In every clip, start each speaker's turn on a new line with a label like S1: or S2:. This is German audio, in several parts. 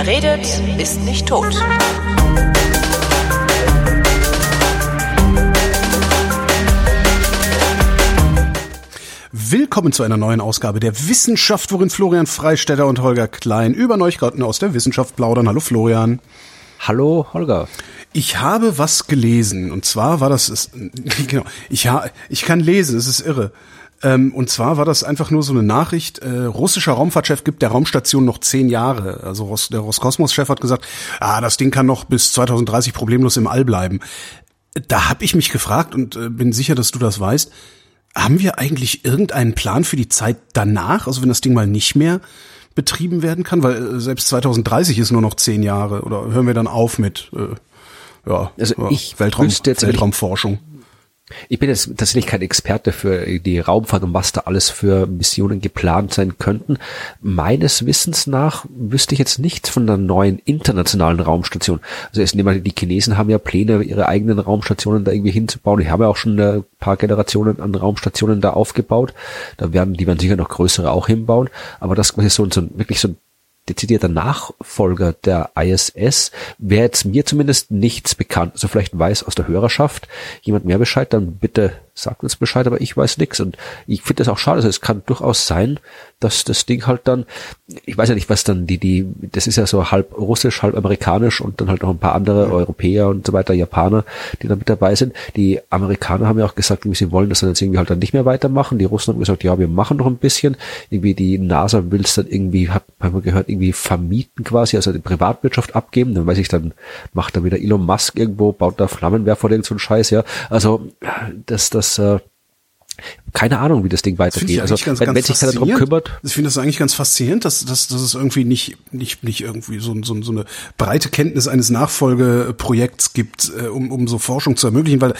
S1: Wer redet, ist nicht tot.
S2: Willkommen zu einer neuen Ausgabe der Wissenschaft, worin Florian Freistetter und Holger Klein über Neuigkeiten aus der Wissenschaft plaudern. Hallo Florian.
S3: Hallo Holger.
S2: Ich habe was gelesen und zwar war das, ist, genau, ich, ha, ich kann lesen, es ist irre. Ähm, und zwar war das einfach nur so eine Nachricht, äh, russischer Raumfahrtchef gibt der Raumstation noch zehn Jahre. Also Ros der Roskosmos-Chef hat gesagt, ah, das Ding kann noch bis 2030 problemlos im All bleiben. Da habe ich mich gefragt und äh, bin sicher, dass du das weißt. Haben wir eigentlich irgendeinen Plan für die Zeit danach? Also wenn das Ding mal nicht mehr betrieben werden kann, weil äh, selbst 2030 ist nur noch zehn Jahre. Oder hören wir dann auf mit äh, ja,
S3: also ich
S2: Weltraum,
S3: jetzt
S2: Weltraumforschung?
S3: Ich bin jetzt tatsächlich kein Experte für die Raumfahrt und was da alles für Missionen geplant sein könnten. Meines Wissens nach wüsste ich jetzt nichts von einer neuen internationalen Raumstation. Also erst nehmen wir, die Chinesen haben ja Pläne, ihre eigenen Raumstationen da irgendwie hinzubauen. Die haben ja auch schon ein paar Generationen an Raumstationen da aufgebaut. Da werden, die werden sicher noch größere auch hinbauen. Aber das ist so, so wirklich so ein dezidierter Nachfolger der ISS wäre jetzt mir zumindest nichts bekannt. Also vielleicht weiß aus der Hörerschaft jemand mehr Bescheid, dann bitte sagt uns Bescheid, aber ich weiß nichts. Und ich finde das auch schade. Also es kann durchaus sein, dass das Ding halt dann, ich weiß ja nicht, was dann die, die, das ist ja so halb russisch, halb amerikanisch und dann halt noch ein paar andere Europäer und so weiter, Japaner, die da mit dabei sind. Die Amerikaner haben ja auch gesagt, sie wollen das dann jetzt irgendwie halt dann nicht mehr weitermachen. Die Russen haben gesagt, ja, wir machen noch ein bisschen. Irgendwie die NASA will es dann irgendwie, hat man gehört, irgendwie vermieten quasi, also die Privatwirtschaft abgeben. Dann weiß ich, dann macht da wieder Elon Musk irgendwo, baut da Flammenwerfer oder irgend so ein Scheiß, ja. Also, das, das das äh, keine Ahnung, wie das Ding weitergeht.
S2: Das
S3: also
S2: ganz,
S3: wenn, sich keiner darum kümmert.
S2: Ich finde das eigentlich ganz faszinierend, dass, dass, dass es irgendwie nicht, nicht, nicht irgendwie so, so, so eine breite Kenntnis eines Nachfolgeprojekts gibt, äh, um, um so Forschung zu ermöglichen, weil äh,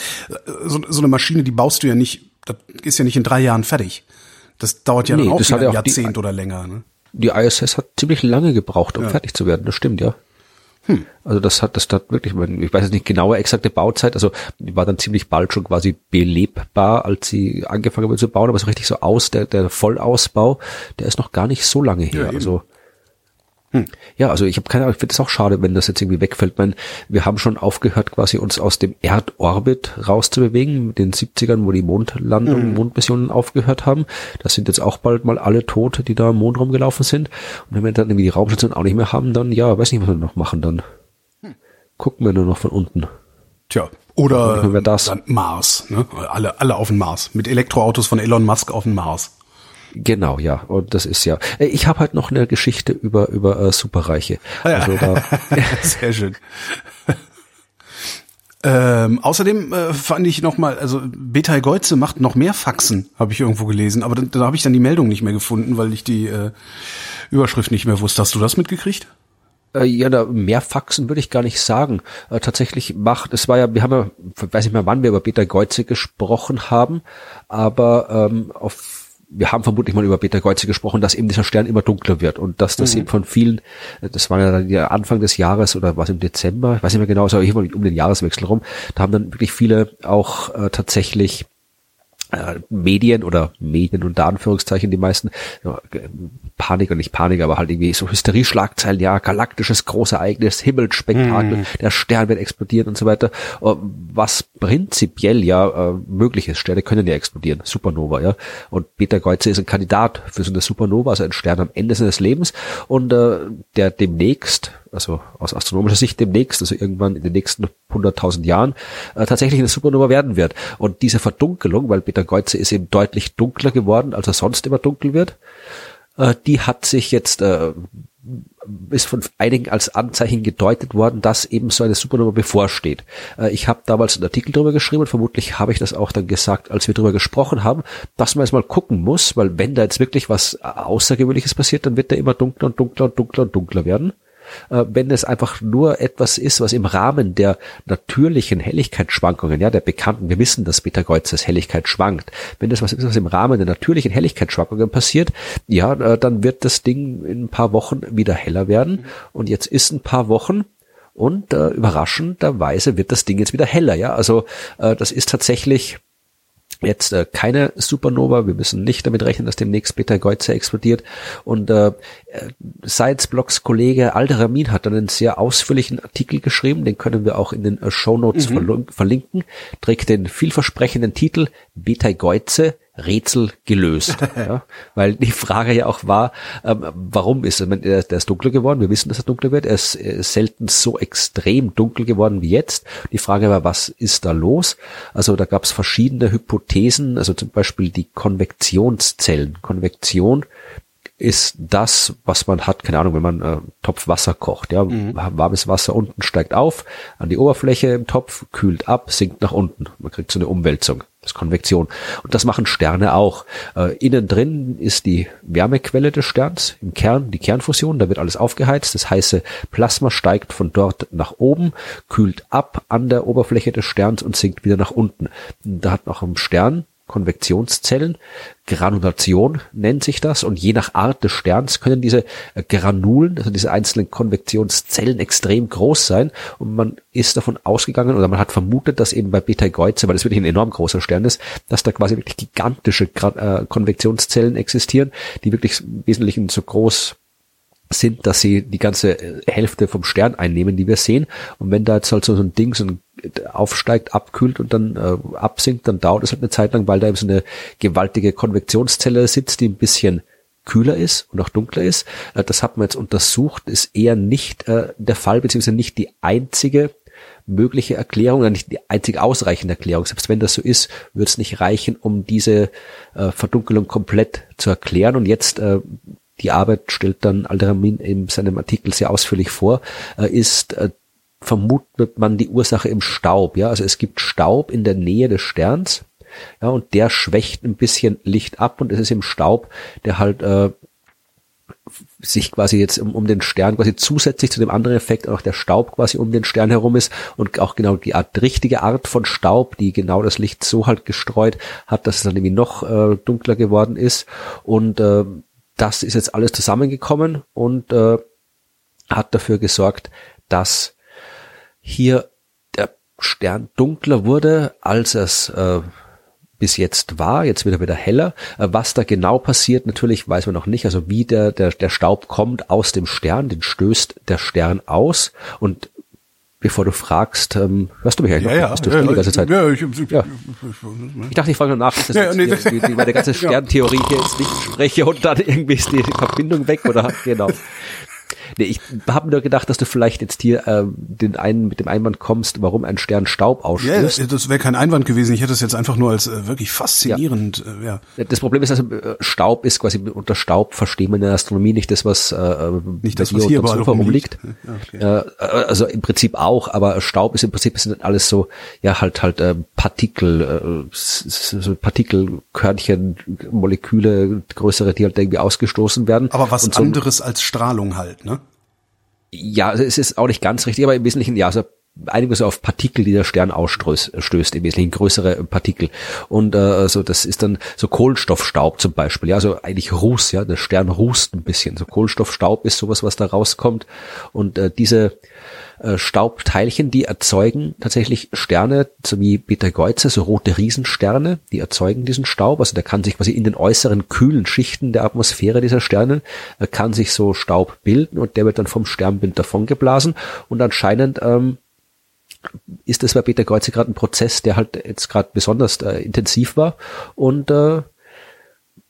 S2: so, so eine Maschine, die baust du ja nicht, das ist ja nicht in drei Jahren fertig. Das dauert ja nee, dann auch, ein Jahrzehnt die, oder länger. Ne?
S3: Die ISS hat ziemlich lange gebraucht, um ja. fertig zu werden, das stimmt, ja. Hm. Also das hat, das hat wirklich, ich weiß jetzt nicht genaue exakte Bauzeit, also die war dann ziemlich bald schon quasi belebbar, als sie angefangen haben zu bauen, aber so richtig so aus, der, der Vollausbau, der ist noch gar nicht so lange her. Ja, also hm. Ja, also ich habe keine Ahnung, ich finde es auch schade, wenn das jetzt irgendwie wegfällt. Meine, wir haben schon aufgehört, quasi uns aus dem Erdorbit rauszubewegen, mit den 70ern, wo die Mondlandung, mhm. Mondmissionen aufgehört haben. Das sind jetzt auch bald mal alle Tote, die da im Mond rumgelaufen sind. Und wenn wir dann irgendwie die Raumstation auch nicht mehr haben, dann ja, weiß nicht, was wir noch machen dann. Hm. Gucken wir nur noch von unten.
S2: Tja, oder das. Mars, ne? Alle, alle auf den Mars. Mit Elektroautos von Elon Musk auf den Mars.
S3: Genau, ja. Und das ist ja. Äh, ich habe halt noch eine Geschichte über über äh, Superreiche. Ah, ja. Also da,
S2: Sehr schön. Ähm, außerdem äh, fand ich noch mal, also Beta Geuze macht noch mehr Faxen, habe ich irgendwo gelesen, aber da, da habe ich dann die Meldung nicht mehr gefunden, weil ich die äh, Überschrift nicht mehr wusste. Hast du das mitgekriegt?
S3: Äh, ja, da mehr Faxen würde ich gar nicht sagen. Äh, tatsächlich macht, es war ja, wir haben ja, weiß nicht mehr wann wir über Beta Geuze gesprochen haben, aber ähm, auf wir haben vermutlich mal über Peter Kreuze gesprochen, dass eben dieser Stern immer dunkler wird und dass das mhm. eben von vielen, das war ja dann der Anfang des Jahres oder was im Dezember, ich weiß nicht mehr genau, aber hier um den Jahreswechsel rum, da haben dann wirklich viele auch äh, tatsächlich äh, Medien oder Medien unter Anführungszeichen die meisten ja, Panik und nicht Panik, aber halt irgendwie so Hysterie-Schlagzeilen, ja, galaktisches Großereignis, Himmelsspektakel, mm. der Stern wird explodieren und so weiter, äh, was prinzipiell ja äh, möglich ist. Sterne können ja explodieren, Supernova, ja. Und Peter Geuze ist ein Kandidat für so eine Supernova, also ein Stern am Ende seines Lebens und äh, der demnächst also aus astronomischer Sicht demnächst, also irgendwann in den nächsten 100.000 Jahren, äh, tatsächlich eine Supernova werden wird. Und diese Verdunkelung, weil Peter Geuze ist eben deutlich dunkler geworden, als er sonst immer dunkel wird, äh, die hat sich jetzt, äh, ist von einigen als Anzeichen gedeutet worden, dass eben so eine Supernova bevorsteht. Äh, ich habe damals einen Artikel darüber geschrieben und vermutlich habe ich das auch dann gesagt, als wir darüber gesprochen haben, dass man jetzt mal gucken muss, weil wenn da jetzt wirklich was Außergewöhnliches passiert, dann wird der immer dunkler und dunkler und dunkler und dunkler werden äh, wenn es einfach nur etwas ist, was im Rahmen der natürlichen Helligkeitsschwankungen, ja, der bekannten, wir wissen, dass Beta Kreuzes Helligkeit schwankt, wenn das was ist, was im Rahmen der natürlichen Helligkeitsschwankungen passiert, ja, äh, dann wird das Ding in ein paar Wochen wieder heller werden. Und jetzt ist ein paar Wochen, und äh, überraschenderweise wird das Ding jetzt wieder heller, ja. Also äh, das ist tatsächlich jetzt äh, keine Supernova. Wir müssen nicht damit rechnen, dass demnächst Betelgeuse explodiert. Und äh, Science Blogs Kollege Alderamin hat dann einen sehr ausführlichen Artikel geschrieben. Den können wir auch in den äh, Show Notes mhm. verlinken. Trägt den vielversprechenden Titel Betelgeuse Rätsel gelöst. ja, weil die Frage ja auch war, ähm, warum ist er, der, der ist dunkler geworden, wir wissen, dass er dunkler wird, er ist, er ist selten so extrem dunkel geworden wie jetzt. Die Frage war, was ist da los? Also da gab es verschiedene Hypothesen, also zum Beispiel die Konvektionszellen. Konvektion ist das, was man hat, keine Ahnung, wenn man äh, Topf Wasser kocht, ja, mhm. warmes Wasser unten steigt auf an die Oberfläche im Topf, kühlt ab, sinkt nach unten. Man kriegt so eine Umwälzung. Das ist Konvektion. Und das machen Sterne auch. Äh, innen drin ist die Wärmequelle des Sterns, im Kern die Kernfusion, da wird alles aufgeheizt. Das heiße Plasma steigt von dort nach oben, kühlt ab an der Oberfläche des Sterns und sinkt wieder nach unten. Da hat noch im Stern Konvektionszellen. Granulation nennt sich das. Und je nach Art des Sterns können diese äh, Granulen, also diese einzelnen Konvektionszellen extrem groß sein. Und man ist davon ausgegangen oder man hat vermutet, dass eben bei Betelgeuse, weil es wirklich ein enorm großer Stern ist, dass da quasi wirklich gigantische äh, Konvektionszellen existieren, die wirklich im Wesentlichen so groß sind, dass sie die ganze äh, Hälfte vom Stern einnehmen, die wir sehen. Und wenn da jetzt halt so ein Ding, so ein aufsteigt, abkühlt und dann äh, absinkt, dann dauert es halt eine Zeit lang, weil da eben so eine gewaltige Konvektionszelle sitzt, die ein bisschen kühler ist und auch dunkler ist. Äh, das hat man jetzt untersucht, ist eher nicht äh, der Fall, beziehungsweise nicht die einzige mögliche Erklärung nicht die einzig ausreichende Erklärung. Selbst wenn das so ist, wird es nicht reichen, um diese äh, Verdunkelung komplett zu erklären. Und jetzt äh, die Arbeit stellt dann Alderamin in seinem Artikel sehr ausführlich vor, äh, ist äh, vermutet man die Ursache im Staub. Ja, also es gibt Staub in der Nähe des Sterns. Ja, und der schwächt ein bisschen Licht ab und es ist im Staub, der halt äh, sich quasi jetzt um, um den Stern quasi zusätzlich zu dem anderen Effekt auch der Staub quasi um den Stern herum ist und auch genau die Art, richtige Art von Staub, die genau das Licht so halt gestreut hat, dass es dann irgendwie noch äh, dunkler geworden ist und äh, das ist jetzt alles zusammengekommen und äh, hat dafür gesorgt, dass hier der Stern dunkler wurde, als es äh, bis jetzt war, jetzt wieder wieder heller. Äh, was da genau passiert, natürlich weiß man noch nicht. Also wie der, der, der Staub kommt aus dem Stern, den stößt der Stern aus und bevor du fragst, ähm, hörst du mich eigentlich
S2: ja, noch? Ja, du ja, die ganze Zeit? Ja, ich,
S3: ich, ja. ich dachte, ich frage nur nach, dass ja, nee, die, die, die, meine ganze Sterntheorie hier jetzt nicht spreche und dann irgendwie ist die Verbindung weg oder genau. Nee, ich habe nur gedacht, dass du vielleicht jetzt hier äh, den einen mit dem Einwand kommst, warum ein Stern Staub ausstößt.
S2: Ja, das wäre kein Einwand gewesen. Ich hätte es jetzt einfach nur als äh, wirklich faszinierend. Ja. Äh, ja.
S3: Das Problem ist, also äh, Staub ist quasi unter Staub verstehen wir in der Astronomie nicht das, was äh,
S2: nicht das, was hier unter Sofa
S3: rumliegt. Okay. Äh, also im Prinzip auch, aber Staub ist im Prinzip sind alles so ja halt halt äh, Partikel, äh, so Partikelkörnchen, Moleküle, größere, die halt irgendwie ausgestoßen werden.
S2: Aber was so anderes als Strahlung halt, ne?
S3: Ja, es ist auch nicht ganz richtig, aber im Wesentlichen, ja, also einigen so auf Partikel, die der Stern ausstößt, im Wesentlichen größere Partikel. Und äh, also das ist dann so Kohlenstoffstaub zum Beispiel, ja, also eigentlich Ruß, ja, der Stern rußt ein bisschen. So Kohlenstoffstaub ist sowas, was da rauskommt. Und äh, diese äh, Staubteilchen, die erzeugen tatsächlich Sterne, so wie Betelgeuse, so rote Riesensterne, die erzeugen diesen Staub. Also der kann sich quasi in den äußeren kühlen Schichten der Atmosphäre dieser Sterne, äh, kann sich so Staub bilden und der wird dann vom Sternbild davongeblasen und anscheinend ähm, ist das bei Betelgeuse gerade ein Prozess, der halt jetzt gerade besonders äh, intensiv war und äh,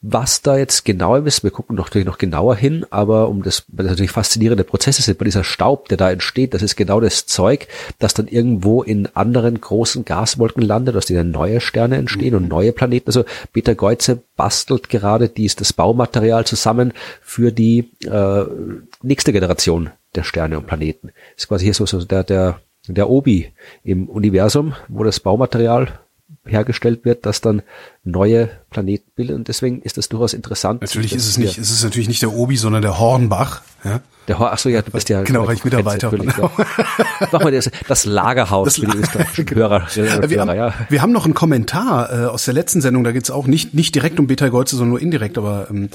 S3: was da jetzt genau ist, wir gucken natürlich noch genauer hin, aber um das, weil das natürlich faszinierende Prozesse sind, bei dieser Staub, der da entsteht, das ist genau das Zeug, das dann irgendwo in anderen großen Gaswolken landet, aus denen neue Sterne entstehen mhm. und neue Planeten. Also Peter Geuze bastelt gerade dies, das Baumaterial zusammen für die äh, nächste Generation der Sterne und Planeten. Das ist quasi hier so, so der, der, der Obi im Universum, wo das Baumaterial hergestellt wird, das dann neue Planeten bilden. Und deswegen ist das durchaus interessant.
S2: Natürlich ist es nicht, es ist natürlich nicht der Obi, sondern der Hornbach. Ja?
S3: Der Hor ach so, ja, du bist ja
S2: genau, ich Mitarbeiter.
S3: Genau. Mach mal das, das Lagerhaus das für die österreichischen
S2: genau. Hörer. Hörer wir, haben, ja. wir haben noch einen Kommentar äh, aus der letzten Sendung, da geht's auch nicht, nicht direkt um Betelgeuse, sondern nur indirekt, aber ähm,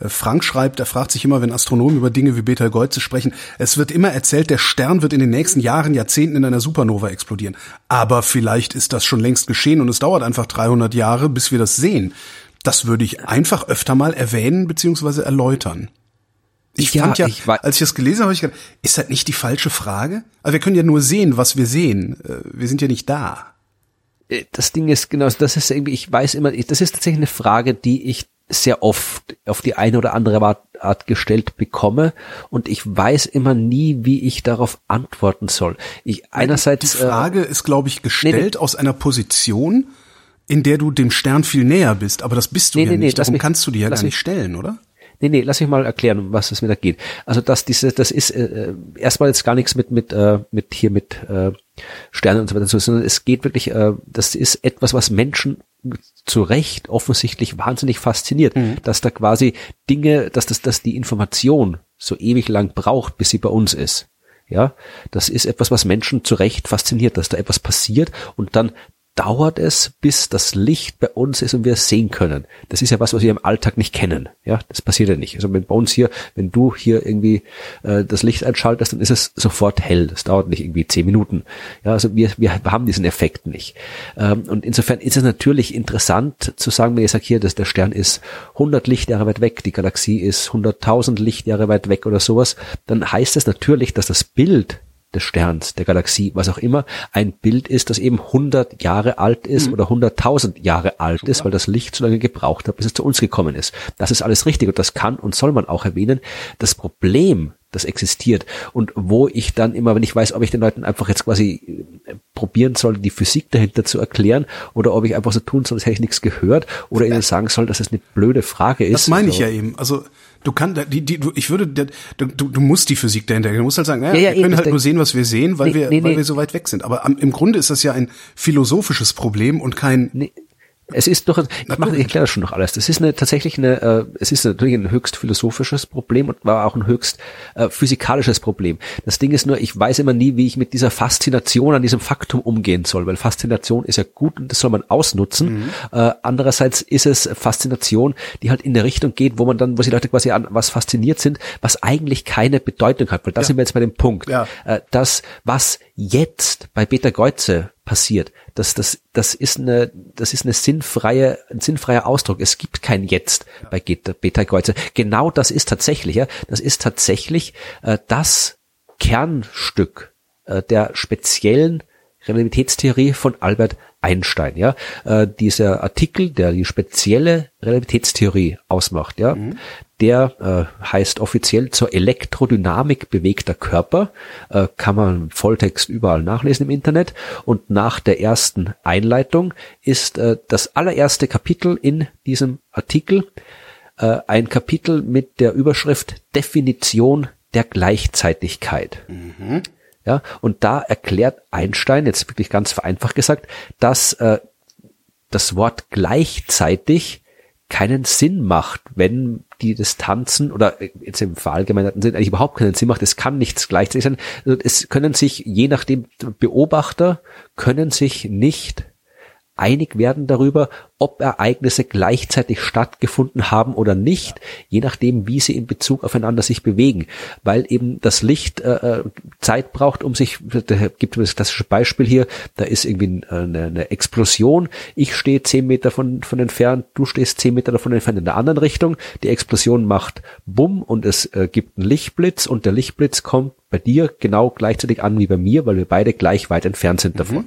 S2: äh, Frank schreibt, er fragt sich immer, wenn Astronomen über Dinge wie Betelgeuse sprechen, es wird immer erzählt, der Stern wird in den nächsten Jahren, Jahrzehnten in einer Supernova explodieren. Aber vielleicht ist das schon längst geschehen und es es dauert einfach 300 Jahre, bis wir das sehen. Das würde ich einfach öfter mal erwähnen beziehungsweise erläutern. Ich
S3: Ja,
S2: fand ja,
S3: ich
S2: als ich das gelesen habe, habe ich gedacht, ist das nicht die falsche Frage? Aber wir können ja nur sehen, was wir sehen. Äh, Wir sind ja nicht da.
S3: Äh, das Ding ist genau, das ist irgendwie, ich weiß immer, das ist tatsächlich eine Frage, die ich sehr oft auf die eine oder andere Art, Art gestellt bekomme und ich weiß immer nie, wie ich darauf antworten soll. Ich einerseits
S2: Die Frage ist, glaube ich, gestellt aus einer Position, in der du dem Stern viel näher bist. Aber das bist du
S3: Nee,
S2: ja
S3: nee, nee,
S2: nicht. Darum
S3: mich-
S2: kannst du dir ja gar nicht
S3: mich-
S2: stellen, oder?
S3: Nee, nee, lass mich mal erklären, um was es mir da geht. Also dass diese, das ist äh, erstmal jetzt gar nichts mit mit äh, mit hier mit äh, Sternen und so weiter, zu sondern es geht wirklich, äh, das ist etwas, was Menschen zu Recht offensichtlich wahnsinnig fasziniert, dass da quasi Dinge, dass das, dass die Information so ewig lang braucht, bis sie bei uns ist. Ja, das ist etwas, was Menschen zu Recht fasziniert, dass da etwas passiert und dann dauert es, bis das Licht bei uns ist und wir es sehen können. Das ist ja was, was wir im Alltag nicht kennen. Ja, das passiert ja nicht. Also wenn bei uns hier, wenn du hier irgendwie äh, das Licht einschaltest, dann ist es sofort hell. Das dauert nicht irgendwie zehn Minuten. Ja, also wir, wir haben diesen Effekt nicht. Ähm, und insofern ist es natürlich interessant zu sagen, wenn ich sage hier, dass der Stern ist 100 Lichtjahre weit weg, die Galaxie ist 100.000 Lichtjahre weit weg oder sowas, dann heißt es natürlich, dass das Bild des Sterns, der Galaxie, was auch immer, ein Bild ist, das eben 100 Jahre alt ist oder 100.000 Jahre alt ist, weil das Licht so lange gebraucht hat, bis es zu uns gekommen ist. Das ist alles richtig und das kann und soll man auch erwähnen. Das Problem, das existiert und wo ich dann immer, wenn ich weiß, ob ich den Leuten einfach jetzt quasi äh, probieren soll, die Physik dahinter zu erklären oder ob ich einfach so tun soll, als hätte ich nichts gehört oder ihnen sagen soll, dass es eine blöde Frage ist.
S2: Das meine ich
S3: Also-
S2: ja eben. Also du kannst, die, die, du, ich würde, du, du musst die Physik dahinter. Du musst halt sagen, naja,
S3: Ja, ja,
S2: wir
S3: eben,
S2: können halt nur sehen, was wir sehen, weil
S3: Nee,
S2: wir,
S3: nee,
S2: weil
S3: nee.
S2: wir so weit weg sind. Aber am, im Grunde ist das ja ein philosophisches Problem und kein.
S3: Es ist doch, ich, mach, ich erkläre das schon noch alles. Das ist eine, tatsächlich eine, äh, es ist natürlich ein höchst philosophisches Problem und war auch ein höchst äh, physikalisches Problem. Das Ding ist nur, ich weiß immer nie, wie ich mit dieser Faszination an diesem Faktum umgehen soll, weil Faszination ist ja gut und das soll man ausnutzen. Äh, andererseits ist es Faszination, die halt in der Richtung geht, wo man dann, wo die Leute quasi an was fasziniert sind, was eigentlich keine Bedeutung hat, weil da sind wir jetzt bei dem Punkt,
S2: Ja.
S3: äh, das, was jetzt bei Peter Geuze passiert, das, das, das ist eine, das ist eine sinnfreie, ein sinnfreier Ausdruck. Es gibt kein Jetzt bei Beta Beta Geuze. Genau das ist tatsächlich, ja, das ist tatsächlich äh, das Kernstück äh, der speziellen Relativitätstheorie von Albert Einstein, ja. Äh, dieser Artikel, der die spezielle Relativitätstheorie ausmacht, ja, der äh, heißt offiziell zur Elektrodynamik bewegter Körper, äh, kann man im Volltext überall nachlesen im Internet. Und nach der ersten Einleitung ist äh, das allererste Kapitel in diesem Artikel äh, ein Kapitel mit der Überschrift Definition der Gleichzeitigkeit. Ja, und da erklärt Einstein, jetzt wirklich ganz vereinfacht gesagt, dass äh, das Wort gleichzeitig keinen Sinn macht, wenn die Distanzen oder äh, jetzt im verallgemeinerten Sinn eigentlich überhaupt keinen Sinn macht. Es kann nichts gleichzeitig sein. Also es können sich, je nachdem, Beobachter können sich nicht einig werden darüber, ob Ereignisse gleichzeitig stattgefunden haben oder nicht, je nachdem, wie sie in Bezug aufeinander sich bewegen, weil eben das Licht äh, äh, Zeit braucht, um sich, da gibt es das klassische Beispiel hier, da ist irgendwie eine, eine Explosion, ich stehe zehn Meter von, von entfernt, du stehst zehn Meter davon entfernt in der anderen Richtung, die Explosion macht Bumm und es äh, gibt einen Lichtblitz und der Lichtblitz kommt bei dir genau gleichzeitig an wie bei mir, weil wir beide gleich weit entfernt sind davon.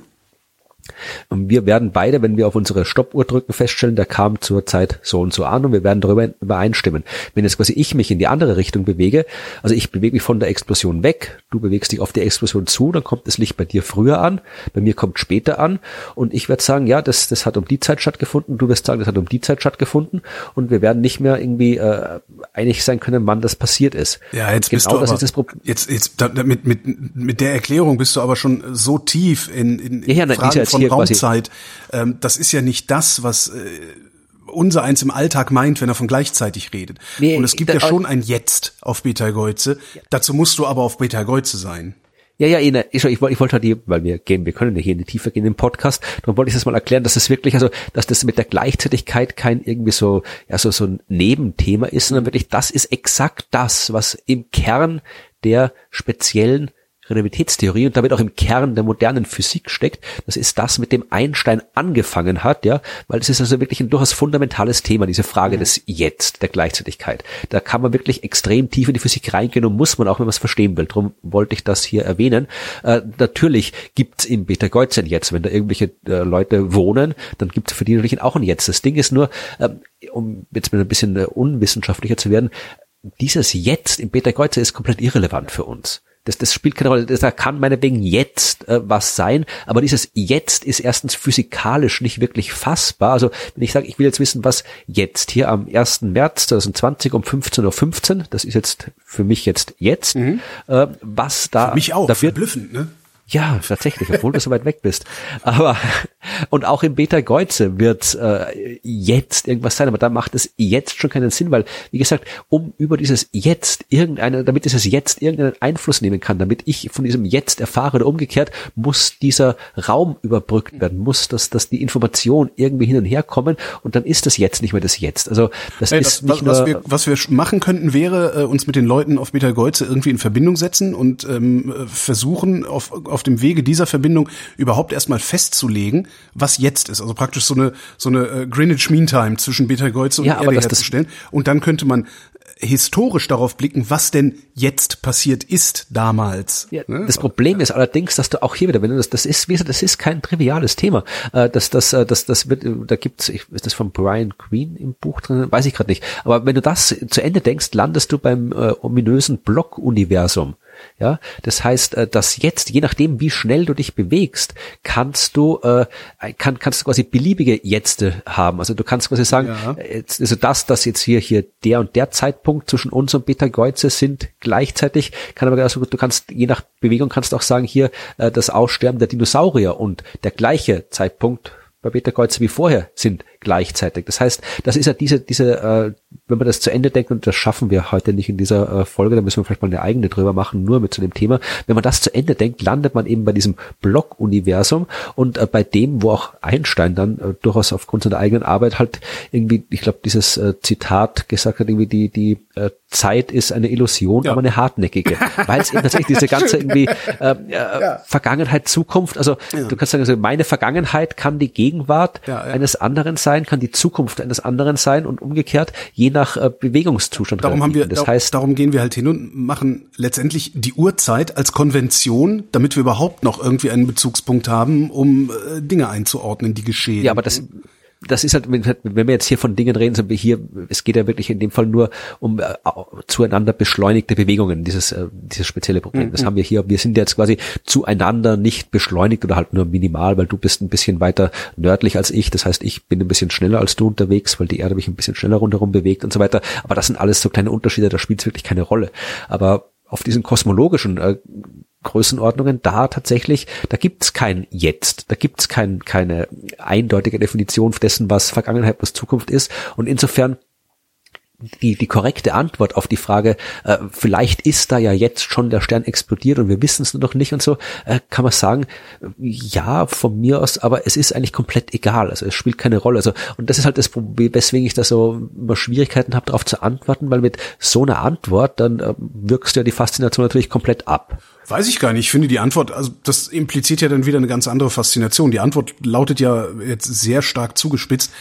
S3: Und wir werden beide, wenn wir auf unsere Stoppuhr drücken, feststellen, der kam zur Zeit so und so an und wir werden darüber übereinstimmen. Wenn jetzt quasi ich mich in die andere Richtung bewege, also ich bewege mich von der Explosion weg, du bewegst dich auf die Explosion zu, dann kommt das Licht bei dir früher an, bei mir kommt später an und ich werde sagen, ja, das, das hat um die Zeit stattgefunden, du wirst sagen, das hat um die Zeit stattgefunden und wir werden nicht mehr irgendwie äh, einig sein können, wann das passiert ist.
S2: Ja, jetzt
S3: genau
S2: bist du
S3: das
S2: aber,
S3: ist das Problem.
S2: jetzt, jetzt, mit, mit, mit der Erklärung bist du aber schon so tief in, in, in
S3: Ja, ja,
S2: Fragen von
S3: quasi-
S2: Raumzeit. Ähm, das ist ja nicht das, was äh, unser eins im Alltag meint, wenn er von gleichzeitig redet.
S3: Nee,
S2: Und es gibt
S3: da-
S2: ja schon ein Jetzt auf Beta-Geuze. Dazu musst du aber auf Beta-Geuze sein.
S3: Ja, ja, ich, ich, wollte- ich wollte halt hier, weil wir gehen, wir können ja hier in die Tiefe gehen im Podcast, darum wollte ich das mal erklären, dass es wirklich, also, dass das mit der Gleichzeitigkeit kein irgendwie so, ja, so, so ein Nebenthema ist, sondern wirklich, das ist exakt das, was im Kern der speziellen Relativitätstheorie und damit auch im Kern der modernen Physik steckt. Das ist das, mit dem Einstein angefangen hat, ja, weil es ist also wirklich ein durchaus fundamentales Thema, diese Frage mhm. des Jetzt, der Gleichzeitigkeit. Da kann man wirklich extrem tief in die Physik reingehen und muss man auch, wenn man es verstehen will. Darum wollte ich das hier erwähnen. Äh, natürlich gibt's im Beta Geuzen Jetzt, wenn da irgendwelche äh, Leute wohnen, dann gibt's für die natürlich auch ein Jetzt. Das Ding ist nur, äh, um jetzt mal ein bisschen äh, unwissenschaftlicher zu werden, dieses Jetzt im Beta Kreuzer ist komplett irrelevant für uns. Das, das spielt keine Rolle. Da kann meinetwegen jetzt äh, was sein, aber dieses jetzt ist erstens physikalisch nicht wirklich fassbar. Also wenn ich sage, ich will jetzt wissen, was jetzt hier am 1. März 2020 um 15.15 Uhr, 15, das ist jetzt für mich jetzt jetzt, mhm. äh, was da...
S2: Für mich auch, da wird, verblüffend, ne?
S3: Ja, tatsächlich, obwohl du so weit weg bist. Aber und auch im Beta Geuze wird äh, jetzt irgendwas sein, aber da macht es jetzt schon keinen Sinn, weil wie gesagt, um über dieses jetzt irgendeine, damit dieses jetzt irgendeinen Einfluss nehmen kann, damit ich von diesem jetzt erfahre oder umgekehrt, muss dieser Raum überbrückt werden, muss das, dass die Information irgendwie hin und her kommen und dann ist das jetzt nicht mehr das jetzt. Also das hey, ist
S2: das,
S3: nicht
S2: was, was wir was wir machen könnten wäre äh, uns mit den Leuten auf Beta Geuze irgendwie in Verbindung setzen und ähm, versuchen auf auf auf dem Wege dieser Verbindung überhaupt erstmal festzulegen, was jetzt ist. Also praktisch so eine so eine äh, Greenwich Mean Time zwischen Betelgeuse und
S3: ja,
S2: Erde
S3: herzustellen.
S2: Und dann könnte man historisch darauf blicken, was denn jetzt passiert ist damals.
S3: Ja, ne? Das Problem ist allerdings, dass du auch hier wieder, wenn du das, das ist, wie gesagt, das ist kein triviales Thema. Äh, das, das, äh, das, das wird, da gibt's, ist das von Brian Green im Buch drin? Weiß ich gerade nicht. Aber wenn du das zu Ende denkst, landest du beim äh, ominösen Block-Universum. Ja, das heißt, äh, dass jetzt, je nachdem, wie schnell du dich bewegst, kannst du, äh, kann, kannst du quasi beliebige Jetzte haben. Also du kannst quasi sagen, ja. Äh, jetzt, also das, dass jetzt hier, hier der und der Zeitpunkt zwischen uns und Beta Geuze sind gleichzeitig, kann aber also du kannst, je nach Bewegung kannst du auch sagen, hier, das Aussterben der Dinosaurier und der gleiche Zeitpunkt bei Beta Kreuzer wie vorher sind gleichzeitig. Das heißt, das ist ja diese, diese, äh, wenn man das zu Ende denkt, und das schaffen wir heute nicht in dieser äh, Folge, da müssen wir vielleicht mal eine eigene drüber machen, nur mit zu dem Thema. Wenn man das zu Ende denkt, landet man eben bei diesem Block-Universum und äh, bei dem, wo auch Einstein dann äh, durchaus aufgrund seiner eigenen Arbeit halt irgendwie, ich glaube, dieses äh, Zitat gesagt hat, irgendwie die, die äh, Zeit ist eine Illusion, ja. aber eine hartnäckige. Weil es eben tatsächlich diese ganze irgendwie äh, äh, ja. Vergangenheit, Zukunft, also ja. du kannst sagen, also meine Vergangenheit kann die Gegenwart eines anderen sein, kann die Zukunft eines anderen sein und umgekehrt je nach äh, Bewegungszustand.
S2: Darum haben wir, das heißt, darum gehen wir halt hin und machen letztendlich die Uhrzeit als Konvention, damit wir überhaupt noch irgendwie einen Bezugspunkt haben, um äh, Dinge einzuordnen, die geschehen.
S3: Ja, aber das das ist halt, wenn wir jetzt hier von Dingen reden, so wie hier, es geht ja wirklich in dem Fall nur um äh, zueinander beschleunigte Bewegungen, dieses, äh, dieses spezielle Problem. Mhm. Das haben wir hier. Wir sind jetzt quasi zueinander nicht beschleunigt oder halt nur minimal, weil du bist ein bisschen weiter nördlich als ich. Das heißt, ich bin ein bisschen schneller als du unterwegs, weil die Erde mich ein bisschen schneller rundherum bewegt und so weiter. Aber das sind alles so kleine Unterschiede, da spielt es wirklich keine Rolle. Aber auf diesen kosmologischen äh, Größenordnungen da tatsächlich, da gibt's kein Jetzt, da gibt's kein, keine eindeutige Definition dessen, was Vergangenheit, was Zukunft ist. Und insofern die, die korrekte Antwort auf die Frage, äh, vielleicht ist da ja jetzt schon der Stern explodiert und wir wissen es nur noch nicht und so, äh, kann man sagen, ja, von mir aus, aber es ist eigentlich komplett egal. Also es spielt keine Rolle. Also, und das ist halt das Problem, weswegen ich da so immer Schwierigkeiten habe, darauf zu antworten, weil mit so einer Antwort, dann äh, wirkst du ja die Faszination natürlich komplett ab.
S2: Weiß ich gar nicht. Ich finde die Antwort, also das impliziert ja dann wieder eine ganz andere Faszination. Die Antwort lautet ja jetzt sehr stark zugespitzt.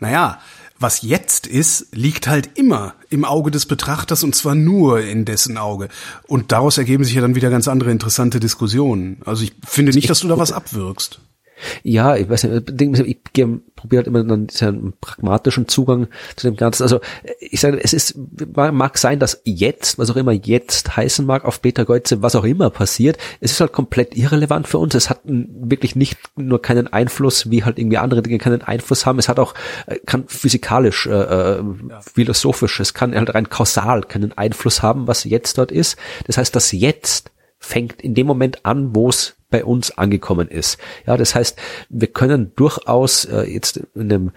S2: Naja, was jetzt ist, liegt halt immer im Auge des Betrachters und zwar nur in dessen Auge. Und daraus ergeben sich ja dann wieder ganz andere interessante Diskussionen. Also ich finde nicht, dass du da was abwirkst.
S3: Ja, ich weiß nicht, ich probiere halt immer dann diesen pragmatischen Zugang zu dem Ganzen. Also ich sage, es ist, mag sein, dass jetzt, was auch immer jetzt heißen mag, auf Beta Geuze, was auch immer passiert, es ist halt komplett irrelevant für uns. Es hat wirklich nicht nur keinen Einfluss, wie halt irgendwie andere Dinge keinen Einfluss haben. Es hat auch, äh, kann physikalisch, äh, äh, ja. philosophisch, es kann halt rein kausal keinen Einfluss haben, was jetzt dort ist. Das heißt, das jetzt fängt in dem Moment an, wo es bei uns angekommen ist. Ja, das heißt, wir können durchaus äh, jetzt in einem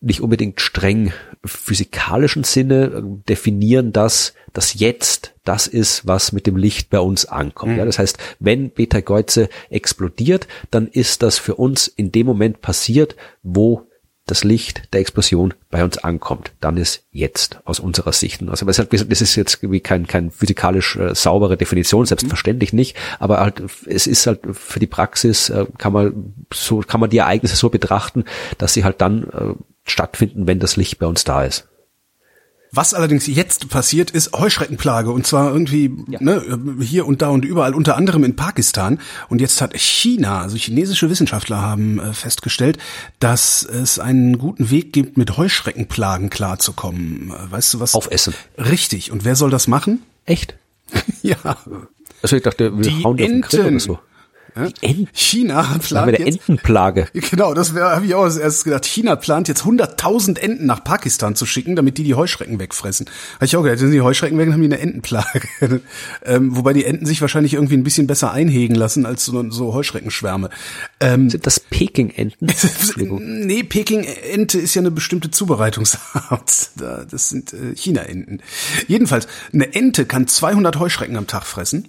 S3: nicht unbedingt streng physikalischen Sinne äh, definieren, dass das Jetzt das ist, was mit dem Licht bei uns ankommt. Mhm. Ja, das heißt, wenn Beta Geuze explodiert, dann ist das für uns in dem Moment passiert, wo das Licht der Explosion bei uns ankommt, dann ist jetzt aus unserer Sicht. Also das ist jetzt wie kein, kein physikalisch äh, saubere Definition, selbstverständlich nicht, aber halt es ist halt für die Praxis äh, kann man so kann man die Ereignisse so betrachten, dass sie halt dann äh, stattfinden, wenn das Licht bei uns da ist.
S2: Was allerdings jetzt passiert, ist Heuschreckenplage und zwar irgendwie ja. ne, hier und da und überall, unter anderem in Pakistan. Und jetzt hat China, also chinesische Wissenschaftler haben äh, festgestellt, dass es einen guten Weg gibt, mit Heuschreckenplagen klarzukommen. Äh, weißt du was?
S3: Aufessen.
S2: Richtig. Und wer soll das machen?
S3: Echt?
S2: ja.
S3: Also ich dachte, wir
S2: die hauen Enten. Oder so. China
S3: plant jetzt, Entenplage.
S2: Genau, das habe ich auch erst gedacht. China plant jetzt 100.000 Enten nach Pakistan zu schicken, damit die die Heuschrecken wegfressen. Habe ich auch gedacht, wenn die Heuschrecken weg, haben die eine Entenplage. ähm, wobei die Enten sich wahrscheinlich irgendwie ein bisschen besser einhegen lassen als so, so Heuschreckenschwärme.
S3: Ähm, Sind das Peking-Enten?
S2: nee, Peking-Ente ist ja eine bestimmte Zubereitungsart. Das sind äh, China-Enten. Jedenfalls, eine Ente kann 200 Heuschrecken am Tag fressen.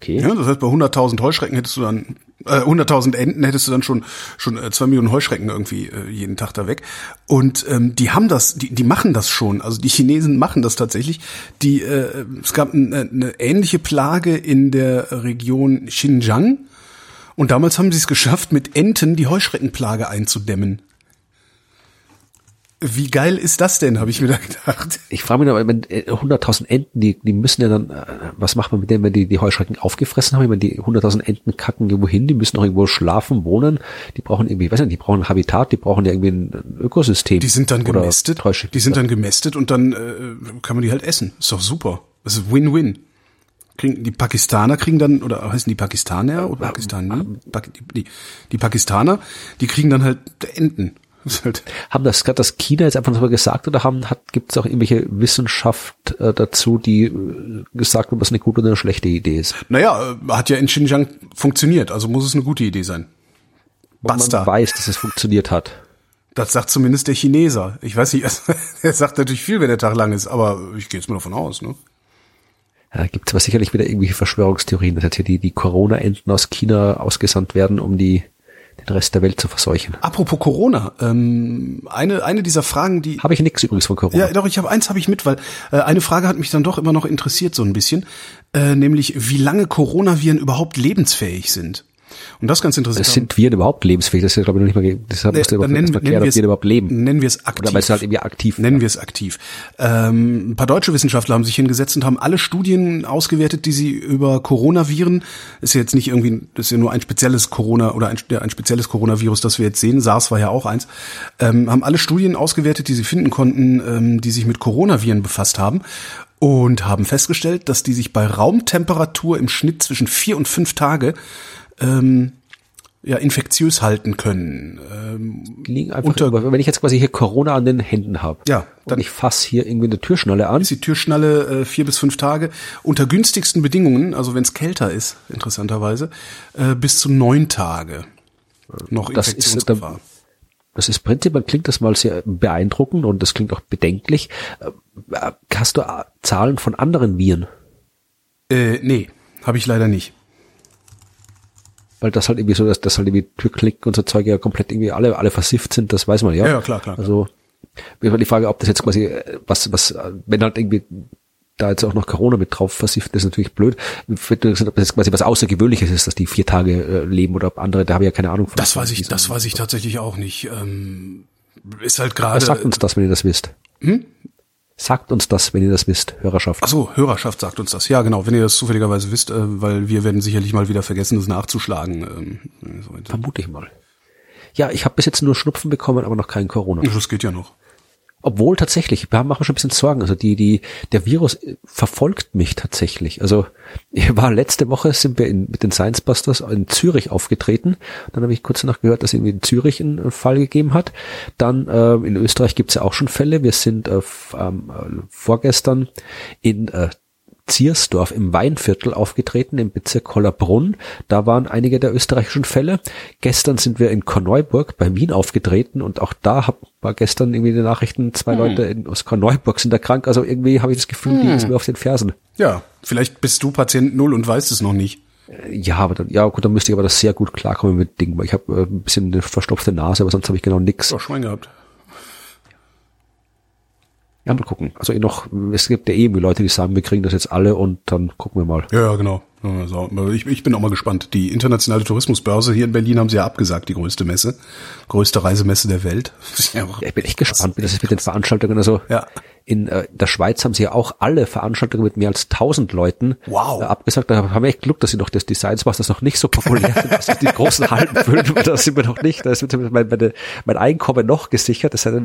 S3: Okay.
S2: Ja, das heißt, bei 100.000 Heuschrecken hättest du dann, äh, 100.000 Enten hättest du dann schon schon äh, zwei Millionen Heuschrecken irgendwie äh, jeden Tag da weg. Und ähm, die haben das, die, die machen das schon. Also die Chinesen machen das tatsächlich. Die, äh, es gab eine, eine ähnliche Plage in der Region Xinjiang. Und damals haben sie es geschafft, mit Enten die Heuschreckenplage einzudämmen. Wie geil ist das denn, habe ich mir da gedacht.
S3: Ich frage mich noch, wenn 100.000 äh, Enten, die, die müssen ja dann, äh, was macht man mit denen, wenn die die Heuschrecken aufgefressen haben? Ich meine, die 100.000 Enten kacken irgendwo hin, die müssen auch irgendwo schlafen, wohnen, die brauchen irgendwie, ich weiß nicht, die brauchen ein Habitat, die brauchen ja irgendwie ein Ökosystem.
S2: Die sind dann gemästet, die sind dann gemästet und dann äh, kann man die halt essen. Ist doch super. Das ist Win-Win. Kriegen, die Pakistaner kriegen dann, oder heißen die Pakistaner oder Pakistani? Die, die Pakistaner, die kriegen dann halt Enten.
S3: Halt haben das gerade das China jetzt einfach so gesagt oder haben hat gibt es auch irgendwelche Wissenschaft äh, dazu, die äh, gesagt haben, was eine gute oder eine schlechte Idee ist?
S2: Naja, äh, hat ja in Xinjiang funktioniert, also muss es eine gute Idee sein.
S3: Basta. Man weiß, dass es funktioniert hat.
S2: Das sagt zumindest der Chineser. Ich weiß nicht, er sagt natürlich viel, wenn der Tag lang ist, aber ich gehe jetzt mal davon aus, ne?
S3: Ja, gibt es aber sicherlich wieder irgendwelche Verschwörungstheorien, dass jetzt hier die, die Corona-Enten aus China ausgesandt werden, um die den Rest der Welt zu verseuchen.
S2: Apropos Corona, ähm, eine eine dieser Fragen, die
S3: habe ich nichts übrigens von Corona.
S2: Ja, doch ich habe eins habe ich mit, weil äh, eine Frage hat mich dann doch immer noch interessiert so ein bisschen, äh, nämlich wie lange Coronaviren überhaupt lebensfähig sind. Und das ganz interessant.
S3: Sind Viren überhaupt lebensfähig? Das ist ja, glaube ich, noch nicht mal, deshalb musst du
S2: überhaupt nennen, erklären,
S3: ob Viren überhaupt leben.
S2: Nennen wir es aktiv.
S3: Oder weil es halt irgendwie aktiv.
S2: Nennen wir es aktiv. Ähm, ein paar deutsche Wissenschaftler haben sich hingesetzt und haben alle Studien ausgewertet, die sie über Coronaviren, ist ja jetzt nicht irgendwie, das ist ja nur ein spezielles Corona oder ein, ein spezielles Coronavirus, das wir jetzt sehen. SARS war ja auch eins. Ähm, haben alle Studien ausgewertet, die sie finden konnten, ähm, die sich mit Coronaviren befasst haben und haben festgestellt, dass die sich bei Raumtemperatur im Schnitt zwischen vier und fünf Tage ähm, ja, infektiös halten können.
S3: Ähm, liegen einfach unter, über, wenn ich jetzt quasi hier Corona an den Händen habe
S2: ja,
S3: dann und ich fass hier irgendwie eine Türschnalle an.
S2: Ist die Türschnalle äh, vier bis fünf Tage unter günstigsten Bedingungen, also wenn es kälter ist, interessanterweise, äh, bis zu neun Tage noch
S3: das Infektionsgefahr. Ist, das ist prinzipiell klingt das mal sehr beeindruckend und das klingt auch bedenklich. Äh, hast du äh, Zahlen von anderen Viren?
S2: Äh, nee, habe ich leider nicht
S3: weil das halt irgendwie so, dass das halt irgendwie Türklick und so Zeug ja komplett irgendwie alle, alle versifft sind, das weiß man ja.
S2: Ja, klar, klar.
S3: Also, war die Frage, ob das jetzt quasi, was, was, wenn halt irgendwie da jetzt auch noch Corona mit drauf versifft, ist natürlich blöd. Ob das jetzt quasi was Außergewöhnliches ist, dass die vier Tage äh, leben oder ob andere, da habe ich ja keine Ahnung von.
S2: Das weiß ich, das weiß ich tatsächlich auch nicht. Ähm, ist halt gerade.
S3: Sagt uns das, wenn ihr das wisst. Hm? Sagt uns das, wenn ihr das wisst, Hörerschaft.
S2: Ach so, Hörerschaft sagt uns das. Ja, genau, wenn ihr das zufälligerweise wisst, äh, weil wir werden sicherlich mal wieder vergessen, das nachzuschlagen.
S3: Ähm, Vermute ich mal. Ja, ich habe bis jetzt nur Schnupfen bekommen, aber noch keinen Corona.
S2: Das geht ja noch.
S3: Obwohl tatsächlich, wir machen schon ein bisschen Sorgen. Also die, die, der Virus verfolgt mich tatsächlich. Also ich war letzte Woche sind wir in, mit den Science Busters in Zürich aufgetreten. Dann habe ich kurz noch gehört, dass irgendwie in Zürich einen Fall gegeben hat. Dann äh, in Österreich gibt es ja auch schon Fälle. Wir sind äh, ähm, vorgestern in äh, Ziersdorf im Weinviertel aufgetreten, im Bezirk Kollerbrunn. Da waren einige der österreichischen Fälle. Gestern sind wir in Korneuburg bei Wien aufgetreten und auch da hab, war gestern irgendwie die Nachrichten, zwei hm. Leute in, aus Korneuburg sind da krank. Also irgendwie habe ich das Gefühl, hm. die ist mir auf den Fersen.
S2: Ja, vielleicht bist du Patient Null und weißt es noch nicht.
S3: Ja, aber dann, ja gut, dann müsste ich aber das sehr gut klarkommen mit Ding, weil ich habe äh, ein bisschen eine verstopfte Nase, aber sonst habe ich genau nix.
S2: Auch Schwein gehabt.
S3: Ja, mal gucken. Also eh noch, es gibt ja eben Leute, die sagen, wir kriegen das jetzt alle und dann gucken wir mal.
S2: Ja, genau. Also, ich, ich bin auch mal gespannt. Die internationale Tourismusbörse hier in Berlin haben sie ja abgesagt, die größte Messe, größte Reisemesse der Welt.
S3: Ja, ich bin echt gespannt, wie das ist mit den Veranstaltungen. Also
S2: ja.
S3: in äh, der Schweiz haben sie ja auch alle Veranstaltungen mit mehr als 1000 Leuten
S2: wow.
S3: äh, abgesagt. Da haben wir echt Glück, dass sie noch das Designs was das noch nicht so populär sind, dass die großen Hallen füllen. Da sind wir noch nicht. Da ist mein, meine, mein Einkommen noch gesichert. Das ist ja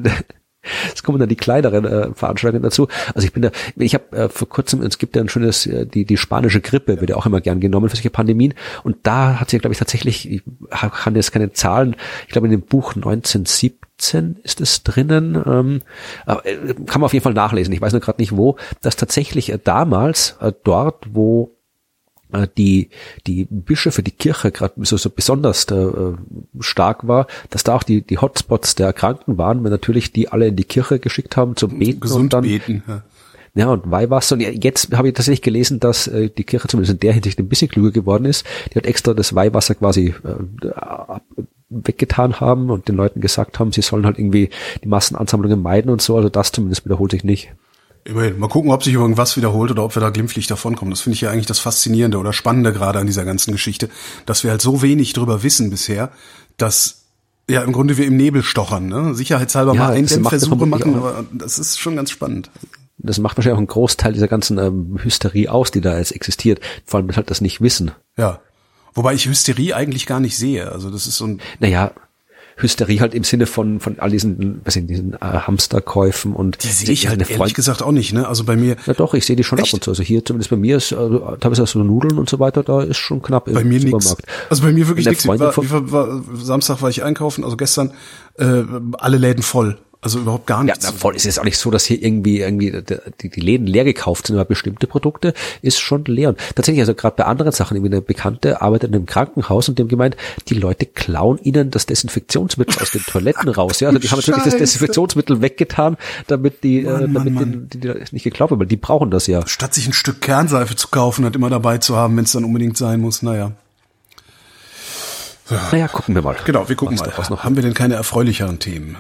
S3: es kommen dann die kleineren äh, Veranstaltungen dazu. Also ich bin da, ich habe äh, vor kurzem, es gibt ja ein schönes, äh, die die spanische Grippe wird ja auch immer gern genommen für solche Pandemien. Und da hat sie, glaube ich, tatsächlich, ich kann jetzt keine Zahlen, ich glaube in dem Buch 1917 ist es drinnen, ähm, äh, kann man auf jeden Fall nachlesen. Ich weiß nur gerade nicht wo, dass tatsächlich äh, damals äh, dort, wo die die Bischöfe, die Kirche gerade so, so besonders äh, stark war, dass da auch die die Hotspots der Kranken waren, weil natürlich die alle in die Kirche geschickt haben zum Beten
S2: Gesund
S3: und dann
S2: beten. Ja.
S3: ja, und Weihwasser. Und jetzt habe ich tatsächlich gelesen, dass äh, die Kirche zumindest in der Hinsicht ein bisschen klüger geworden ist. Die hat extra das Weihwasser quasi äh, weggetan haben und den Leuten gesagt haben, sie sollen halt irgendwie die Massenansammlungen meiden und so. Also das zumindest wiederholt sich nicht.
S2: Immerhin. Mal gucken, ob sich irgendwas wiederholt oder ob wir da glimpflich davonkommen. Das finde ich ja eigentlich das Faszinierende oder Spannende gerade an dieser ganzen Geschichte, dass wir halt so wenig drüber wissen bisher, dass ja im Grunde wir im Nebel stochern. Ne? Sicherheitshalber
S3: Ja,
S2: mal Eindämmversuche machen, aber das ist schon ganz spannend.
S3: Das macht wahrscheinlich auch einen Großteil dieser ganzen ähm, Hysterie aus, die da jetzt existiert. Vor allem halt das nicht wissen.
S2: Ja. Wobei ich Hysterie eigentlich gar nicht sehe. Also das ist so ein
S3: Naja, Hysterie halt im Sinne von von all diesen, was sind diesen äh, Hamsterkäufen und
S2: die sehe ich halt ehrlich
S3: Freund-
S2: gesagt auch nicht, ne? Also bei mir
S3: Ja doch, ich sehe die schon
S2: Echt?
S3: ab und zu. Also hier zumindest bei mir ist äh, teilweise auch so Nudeln und so weiter, da ist schon knapp im
S2: bei mir nichts.
S3: Supermarkt.
S2: Also bei mir wirklich nichts. War, war, war, Samstag war ich einkaufen, also gestern äh, alle Läden voll. Also überhaupt gar
S3: Ja,
S2: nichts.
S3: na, voll ist jetzt auch nicht so, dass hier irgendwie irgendwie die, die Läden leer gekauft sind, aber bestimmte Produkte ist schon leer. Und tatsächlich, also gerade bei anderen Sachen, irgendwie eine Bekannte arbeitet in einem Krankenhaus und dem gemeint, die Leute klauen ihnen das Desinfektionsmittel aus den Toiletten raus. Ja, also die haben natürlich das. Desinfektionsmittel weggetan, damit die, äh,
S2: Mann,
S3: damit
S2: Mann,
S3: Die, die, die nicht geklaut wird, weil die brauchen das ja.
S2: Statt sich ein Stück Kernseife zu kaufen, hat immer dabei zu haben, wenn es dann unbedingt sein muss. Naja.
S3: Naja, gucken wir mal.
S2: Genau, wir gucken
S3: was
S2: mal.
S3: da- Was noch
S2: Haben wir denn keine erfreulicheren Themen?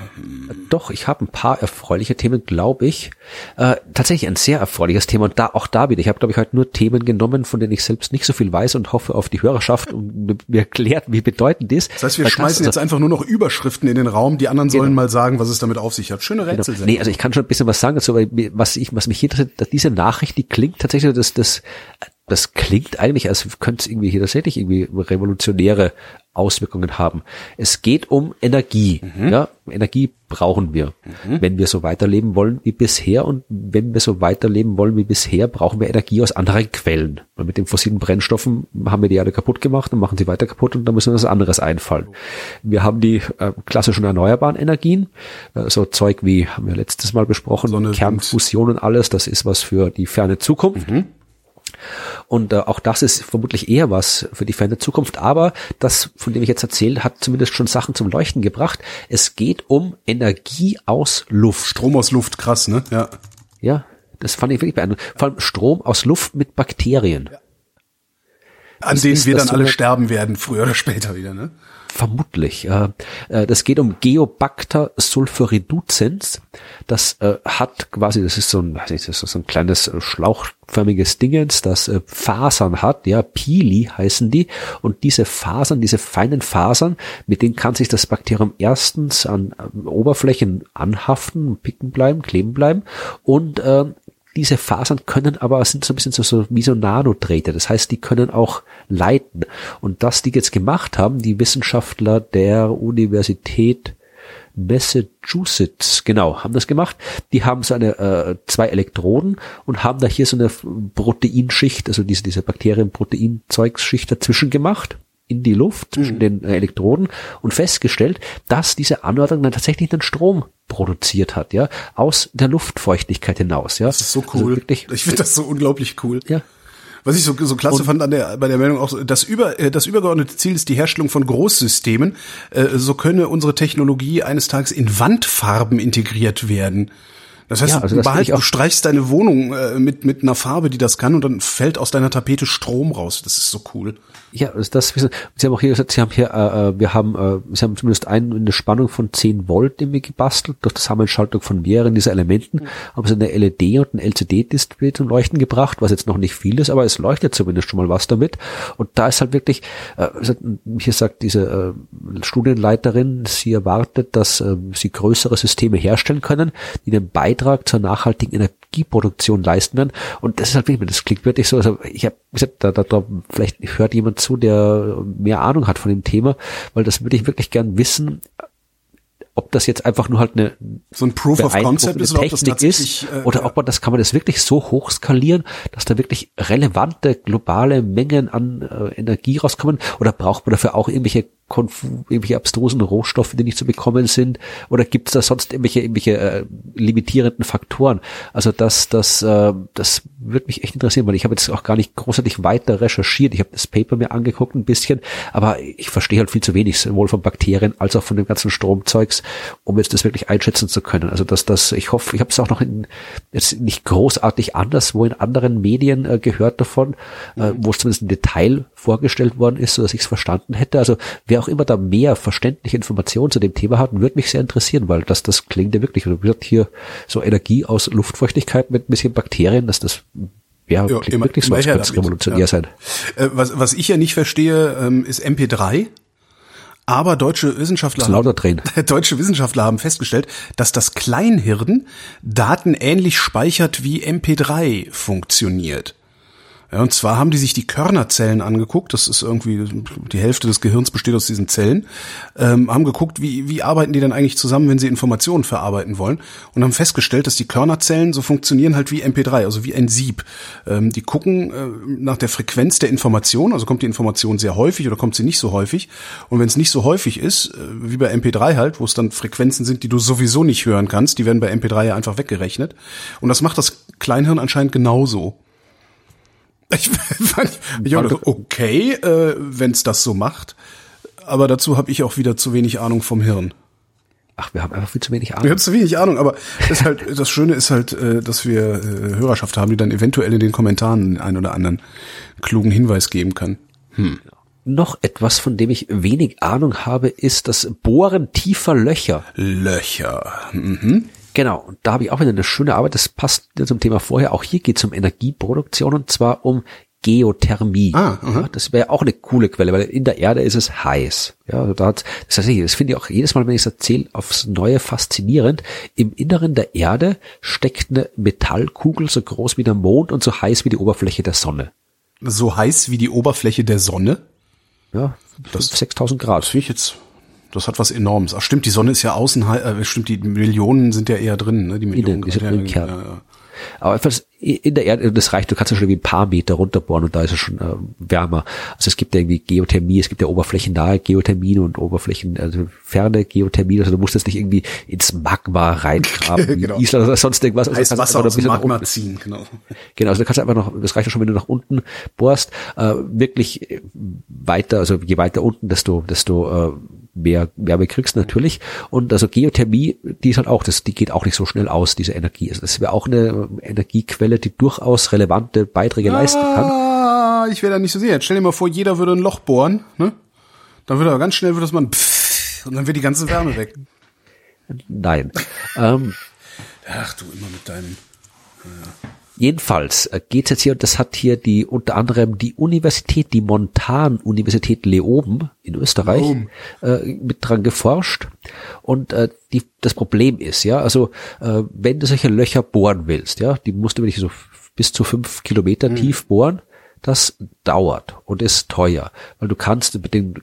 S3: Doch, ich habe ein paar erfreuliche Themen, glaube ich. Äh, tatsächlich ein sehr erfreuliches Thema und da auch da wieder. Ich habe, glaube ich, heute nur Themen genommen, von denen ich selbst nicht so viel weiß und hoffe auf die Hörerschaft und mir erklärt, wie bedeutend ist.
S2: Das heißt, wir
S3: Weil
S2: schmeißen jetzt einfach nur noch Überschriften in den Raum. Die anderen sollen
S3: Genau.
S2: mal sagen, was es damit auf sich hat. Schöne
S3: Genau.
S2: Rätsel.
S3: Nee, also ich kann schon ein bisschen was sagen dazu, weil was ich, was mich interessiert, dass diese Nachricht, die klingt tatsächlich, das, das, das klingt eigentlich, als könnte es irgendwie hier tatsächlich irgendwie revolutionäre Auswirkungen haben. Es geht um Energie. Ja, Energie brauchen wir, wenn wir so weiterleben wollen wie bisher. Und wenn wir so weiterleben wollen wie bisher, brauchen wir Energie aus anderen Quellen. Weil mit den fossilen Brennstoffen haben wir die Erde kaputt gemacht und machen sie weiter kaputt und da müssen wir uns was anderes einfallen. Wir haben die äh, klassischen erneuerbaren Energien, äh, so Zeug wie, haben wir letztes Mal besprochen,
S2: Sonne.
S3: Kernfusion und alles, das ist was für die ferne Zukunft. Und äh, auch das ist vermutlich eher was für die ferne Zukunft. Aber das, von dem ich jetzt erzähle, hat zumindest schon Sachen zum Leuchten gebracht. Es geht um Energie aus Luft.
S2: Strom aus Luft, krass, ne? Ja.
S3: Ja, das fand ich wirklich beeindruckend. Vor allem Strom aus Luft mit Bakterien.
S2: An
S3: Das
S2: denen wir dann alle sterben werden, früher oder später wieder, ne?
S3: Vermutlich. Äh, äh, das geht um Geobacter sulfuriduzens. Das äh, hat quasi, das ist so ein, weiß nicht, das ist so ein kleines äh, schlauchförmiges Dingens, das äh, Fasern hat, ja, Pili heißen die. Und diese Fasern, diese feinen Fasern, mit denen kann sich das Bakterium erstens an ähm, Oberflächen anhaften, picken bleiben, kleben bleiben und äh, diese Fasern können aber, sind so ein bisschen so, so wie so Nanodrähte. Das heißt, die können auch leiten. Und das die jetzt gemacht haben, die Wissenschaftler der Universität Massachusetts, genau, haben das gemacht. Die haben so eine äh, zwei Elektroden und haben da hier so eine Proteinschicht, also diese diese Bakterienproteinzeugsschicht dazwischen gemacht in die Luft zwischen den äh, Elektroden und festgestellt, dass diese Anordnung dann tatsächlich den Strom produziert hat, ja, aus der Luftfeuchtigkeit hinaus, ja.
S2: Das ist so cool.
S3: wirklich,
S2: ich finde das so unglaublich cool.
S3: ja.
S2: Was ich so, so klasse fand an der, bei der Meldung auch, das, über, äh, das übergeordnete Ziel ist die Herstellung von Großsystemen. Äh, So könne unsere Technologie eines Tages in Wandfarben integriert werden. Das heißt,
S3: Ja, also
S2: du,
S3: das
S2: behalt, du streichst deine Wohnung äh, mit, mit einer Farbe, die das kann, und dann fällt aus deiner Tapete Strom raus. Das ist so cool.
S3: Ja, also das, Sie haben auch hier gesagt, Sie haben hier, äh, äh, wir haben, äh, Sie haben zumindest einen, eine Spannung von 10 Volt irgendwie gebastelt, durch Zusammenschaltung von mehreren dieser Elementen, haben Sie eine LED und ein LCD-Display zum Leuchten gebracht, was jetzt noch nicht viel ist, aber es leuchtet zumindest schon mal was damit. Und da ist halt wirklich, äh, hier sagt diese äh, Studienleiterin, sie erwartet, dass äh, sie größere Systeme herstellen können, die einen Beitrag zur nachhaltigen Energieproduktion leisten werden. Und das ist halt wirklich, das klingt wirklich so, also ich habe gesagt, da, da, da vielleicht hört jemand zu, der mehr Ahnung hat von dem Thema, weil das würde ich wirklich gern wissen, ob das jetzt einfach nur halt eine
S2: So ein Proof of Concept ist, oder ob das
S3: Technik ist,
S2: äh,
S3: oder ob man das, kann man das wirklich so hoch skalieren, dass da wirklich relevante globale Mengen an äh, Energie rauskommen, oder braucht man dafür auch irgendwelche irgendwelche abstrusen Rohstoffe, die nicht zu bekommen sind, oder gibt es da sonst irgendwelche, irgendwelche äh, limitierenden Faktoren? Also das, das, äh, das würde mich echt interessieren, weil ich habe jetzt auch gar nicht großartig weiter recherchiert. Ich habe das Paper mir angeguckt ein bisschen, aber ich verstehe halt viel zu wenig, sowohl von Bakterien als auch von dem ganzen Stromzeugs, um jetzt das wirklich einschätzen zu können. Also dass das, ich hoffe, ich habe es auch noch in, jetzt nicht großartig anderswo in anderen Medien äh, gehört davon, äh, wo es zumindest im Detail vorgestellt worden ist, so dass ich es verstanden hätte. Also wer auch immer da mehr verständliche Informationen zu dem Thema hat, würde mich sehr interessieren, weil das, das klingt ja wirklich, also wird hier so Energie aus Luftfeuchtigkeit mit ein bisschen Bakterien, dass das ja,
S2: Ja,
S3: klingt
S2: immer-
S3: wirklich so, als könnte es revolutionär
S2: ja.
S3: sein.
S2: Äh, was, was ich ja nicht verstehe, ähm, ist MP3. Aber deutsche Wissenschaftler,
S3: drehen.
S2: deutsche Wissenschaftler haben festgestellt, dass das Kleinhirn Daten ähnlich speichert wie MP3 funktioniert. Ja, und zwar haben die sich die Körnerzellen angeguckt, das ist irgendwie, die Hälfte des Gehirns besteht aus diesen Zellen, ähm, haben geguckt, wie, wie arbeiten die denn eigentlich zusammen, wenn sie Informationen verarbeiten wollen? Und haben festgestellt, dass die Körnerzellen so funktionieren halt wie MP3, also wie ein Sieb. Ähm, die gucken äh, nach der Frequenz der Information, also kommt die Information sehr häufig oder kommt sie nicht so häufig. Und wenn es nicht so häufig ist, äh, wie bei MP3 halt, wo es dann Frequenzen sind, die du sowieso nicht hören kannst, die werden bei MP3 ja einfach weggerechnet. Und das macht das Kleinhirn anscheinend genauso. Ich fand, ich auch okay, äh, wenn es das so macht. Aber dazu habe ich auch wieder zu wenig Ahnung vom Hirn.
S3: Ach, wir haben einfach viel zu wenig Ahnung.
S2: habe zu wenig Ahnung, aber das, ist halt, das Schöne ist halt, äh, dass wir äh, Hörerschaft haben, die dann eventuell in den Kommentaren einen oder anderen klugen Hinweis geben kann.
S3: Noch etwas, von dem ich wenig Ahnung habe, ist das Bohren tiefer Löcher.
S2: Löcher. Mhm.
S3: Genau, und da habe ich auch wieder eine schöne Arbeit, das passt zum Thema vorher. Auch hier geht es um Energieproduktion und zwar um Geothermie.
S2: Ah,
S3: ja, das wäre auch eine coole Quelle, weil in der Erde ist es heiß. Ja, also da hat, das, heißt, das finde ich auch jedes Mal, wenn ich es erzähle, aufs Neue faszinierend. Im Inneren der Erde steckt eine Metallkugel so groß wie der Mond und so heiß wie die Oberfläche der Sonne.
S2: So heiß wie die Oberfläche der Sonne.
S3: Ja,
S2: Das-
S3: 6000 Grad.
S2: Das finde ich jetzt, das hat was Enormes. Ach stimmt, die Sonne ist ja außen, äh, stimmt, die Millionen sind ja eher drin, ne? Die Millionen.
S3: die sind
S2: ja,
S3: drin im
S2: ja,
S3: Kern.
S2: ja.
S3: Aber einfach in der Erde, das reicht, du kannst ja schon irgendwie ein paar Meter runterbohren und da ist es schon äh, wärmer. Also es gibt ja irgendwie Geothermie, es gibt ja oberflächennahe Geothermie und Oberflächen, also ferne Geothermie, also du musst jetzt nicht irgendwie ins Magma reingraben,
S2: Genau.
S3: in Island oder sonst irgendwas. Also kannst
S2: Wasser aus dem Magma ziehen, genau.
S3: Genau, also du kannst einfach noch, das reicht ja schon, wenn du nach unten bohrst, äh, wirklich äh, weiter, also je weiter unten, desto, desto äh, mehr Wärme kriegst natürlich. Und also Geothermie, die ist halt auch, das, die geht auch nicht so schnell aus, diese Energie. Also das wäre auch eine äh, Energiequelle, die durchaus relevante Beiträge leisten kann.
S2: Ah, ich wäre da nicht so sicher. Jetzt stell dir mal vor, jeder würde ein Loch bohren, ne? Dann würde er ganz schnell, würde das man pff, und dann wird die ganze Wärme weg.
S3: Nein. ähm,
S2: Ach du, immer mit deinem.
S3: Jedenfalls äh, geht's jetzt hier, und das hat hier die unter anderem die Universität, die Montan-Universität Leoben in Österreich äh, mit dran geforscht. Und äh, die, das Problem ist, ja, also äh, wenn du solche Löcher bohren willst, ja, die musst du wirklich so bis zu fünf Kilometer tief bohren, das dauert und ist teuer, weil du kannst mit den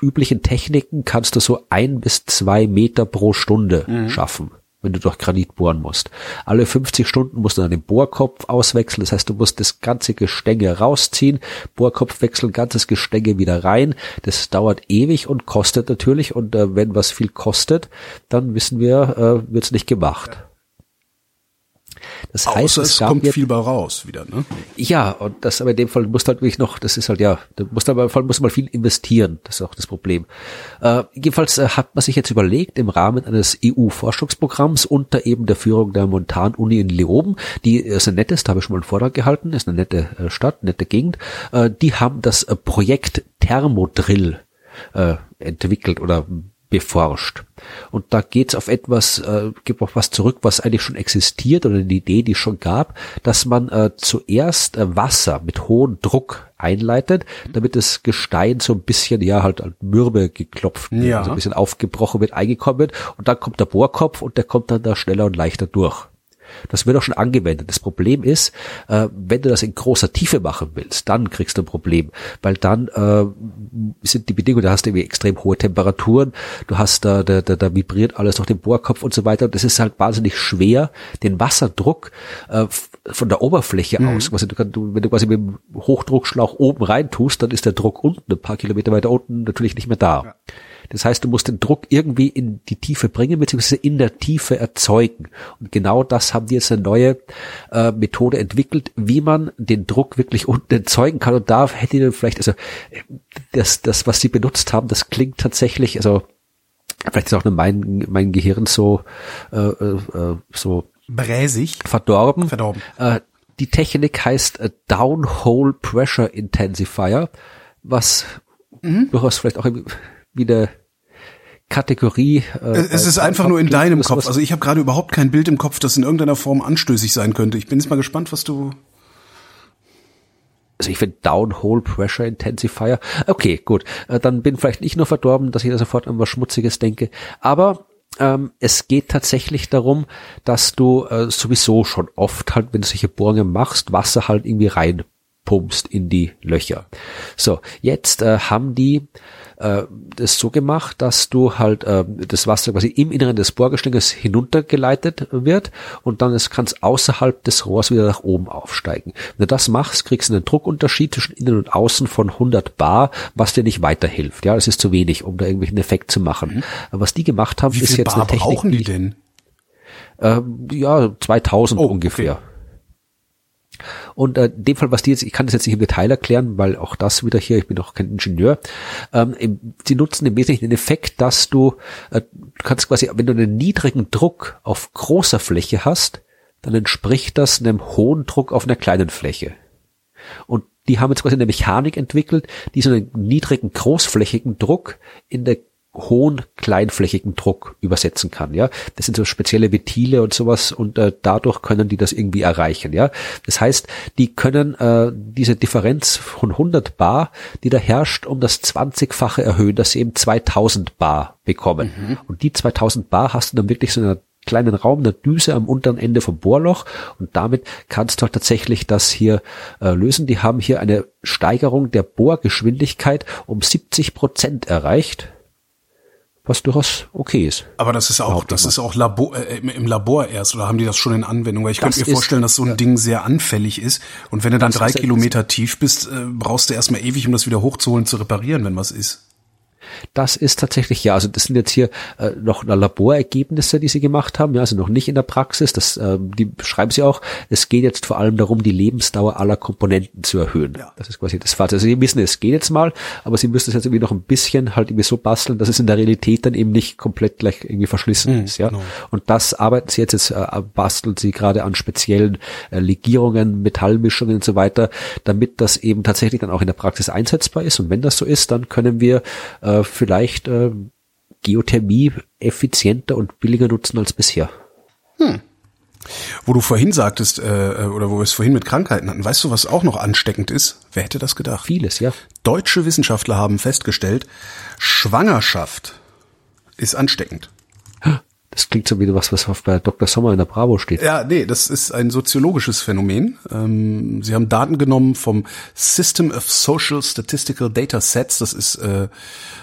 S3: üblichen Techniken kannst du so ein bis zwei Meter pro Stunde schaffen, wenn du durch Granit bohren musst. Alle 50 Stunden musst du dann den Bohrkopf auswechseln. Das heißt, du musst das ganze Gestänge rausziehen, Bohrkopf wechseln, ganzes Gestänge wieder rein. Das dauert ewig und kostet natürlich. Und äh, wenn was viel kostet, dann wissen wir, äh, wird's nicht gemacht. Das
S2: Außer
S3: heißt,
S2: es,
S3: es
S2: kommt
S3: jetzt,
S2: viel bei raus wieder, ne?
S3: ja, und das aber in dem Fall musst du halt wirklich noch, das ist halt ja, da musst du aber Fall muss man viel investieren, das ist auch das Problem. Äh, jedenfalls äh, hat man sich jetzt überlegt, im Rahmen eines EU-Forschungsprogramms unter eben der Führung der Montan-Uni in Leoben, die ist ein nettes, da habe ich schon mal einen Vortrag gehalten, ist eine nette äh, Stadt, nette Gegend, äh, die haben das äh, Projekt Thermodrill äh, entwickelt oder beforscht. Und da geht's auf etwas, äh, gibt auf was zurück, was eigentlich schon existiert oder eine Idee, die es schon gab, dass man äh, zuerst äh, Wasser mit hohem Druck einleitet, damit das Gestein so ein bisschen, ja, halt, mürbe geklopft
S2: Ja.
S3: also ein bisschen aufgebrochen wird, eingekommen wird und dann kommt der Bohrkopf und der kommt dann da schneller und leichter durch. Das wird auch schon angewendet. Das Problem ist, äh, wenn du das in großer Tiefe machen willst, dann kriegst du ein Problem, weil dann äh, sind die Bedingungen, da hast du irgendwie extrem hohe Temperaturen, du hast da, da, da, da vibriert alles durch den Bohrkopf und so weiter. Und das ist halt wahnsinnig schwer, den Wasserdruck äh, von der Oberfläche aus, quasi du kannst, du, wenn du quasi mit dem Hochdruckschlauch oben rein tust, dann ist der Druck unten, ein paar Kilometer weiter unten, natürlich nicht mehr da. Das heißt, du musst den Druck irgendwie in die Tiefe bringen, beziehungsweise in der Tiefe erzeugen. Und genau das haben die jetzt eine neue äh, Methode entwickelt, wie man den Druck wirklich unten erzeugen kann. Und da hätte ich dann vielleicht, also das, das, was sie benutzt haben, das klingt tatsächlich, also vielleicht ist auch nur mein, mein Gehirn so, äh, äh, äh, so
S2: Bräsig.
S3: verdorben.
S2: Verdorben.
S3: Äh, die Technik heißt äh, Downhole Pressure Intensifier, was
S2: Mhm.
S3: durchaus vielleicht auch wieder Kategorie. Äh,
S2: Es ist einfach nur in deinem Kopf. Also ich habe gerade überhaupt kein Bild im Kopf, das in irgendeiner Form anstößig sein könnte. Ich bin jetzt mal gespannt, was du.
S3: also ich finde Downhole Pressure Intensifier. Okay, gut. Äh, dann bin vielleicht nicht nur verdorben, dass ich da sofort an was Schmutziges denke. Aber ähm, es geht tatsächlich darum, dass du äh, sowieso schon oft halt, wenn du solche Bohrungen machst, Wasser halt irgendwie reinpumpst in die Löcher. So, jetzt äh, haben die äh, das so gemacht, dass du halt äh, das Wasser quasi im Inneren des Bohrgestänges hinuntergeleitet wird und dann es kann es außerhalb des Rohrs wieder nach oben aufsteigen. Wenn du das machst, kriegst du einen Druckunterschied zwischen innen und außen von 100 Bar, was dir nicht weiterhilft. Ja, das ist zu wenig, um da irgendwelchen Effekt zu machen. Aber was die gemacht haben,
S2: Wie
S3: ist jetzt
S2: Bar
S3: eine Technik,
S2: brauchen die denn?
S3: ähm, ja, 2000
S2: Oh,
S3: ungefähr.
S2: okay.
S3: Und äh, in dem Fall, was die jetzt, ich kann das jetzt nicht im Detail erklären, weil auch das wieder hier, ich bin auch kein Ingenieur, ähm, im, sie nutzen im Wesentlichen den Effekt, dass du, äh, du kannst quasi, wenn du einen niedrigen Druck auf großer Fläche hast, dann entspricht das einem hohen Druck auf einer kleinen Fläche. Und die haben jetzt quasi eine Mechanik entwickelt, die so einen niedrigen großflächigen Druck in der hohen kleinflächigen Druck übersetzen kann, ja. Das sind so spezielle Ventile und sowas und äh, dadurch können die das irgendwie erreichen, ja. Das heißt, die können äh, diese Differenz von 100 Bar, die da herrscht, um das 20-fache erhöhen, dass sie eben 2000 Bar bekommen. Und die 2000 Bar hast du dann wirklich so in einer kleinen Raum, eine Düse am unteren Ende vom Bohrloch und damit kannst du halt tatsächlich das hier äh, lösen. Die haben hier eine Steigerung der Bohrgeschwindigkeit um 70 Prozent erreicht, was durchaus okay ist.
S2: Aber das ist auch, das ist auch Labor, äh, im, Labor erst, oder haben die das schon in Anwendung? Weil ich
S3: Das
S2: könnte mir vorstellen, dass so ein Ding sehr anfällig ist. Und wenn du dann drei Kilometer tief bist, äh, brauchst du erstmal ewig, um das wieder hochzuholen, zu reparieren, wenn was ist.
S3: Das ist tatsächlich, ja, also das sind jetzt hier äh, noch Laborergebnisse, die sie gemacht haben, ja, also noch nicht in der Praxis, das, äh, die beschreiben sie auch, es geht jetzt vor allem darum, die Lebensdauer aller Komponenten zu erhöhen.
S2: Ja.
S3: Das ist quasi das Fazit. Also sie wissen, es geht jetzt mal, aber sie müssen es jetzt irgendwie noch ein bisschen halt irgendwie so basteln, dass es in der Realität dann eben nicht komplett gleich irgendwie verschlissen ist, ja.
S2: genau.
S3: Und das arbeiten sie jetzt, jetzt äh, basteln sie gerade an speziellen äh, Legierungen, Metallmischungen und so weiter, damit das eben tatsächlich dann auch in der Praxis einsetzbar ist. Und wenn das so ist, dann können wir äh, vielleicht äh, Geothermie effizienter und billiger nutzen als bisher.
S2: Wo du vorhin sagtest, äh, oder wo wir es vorhin mit Krankheiten hatten, weißt du, was auch noch ansteckend ist? Wer hätte das gedacht?
S3: Vieles, ja.
S2: Deutsche Wissenschaftler haben festgestellt, Schwangerschaft ist ansteckend.
S3: Das klingt so wie was, was auf bei Dr. Sommer in der Bravo steht.
S2: Ja, nee, das ist ein soziologisches Phänomen. Ähm, sie haben Daten genommen vom System of Social Statistical Data Sets. Das ist äh,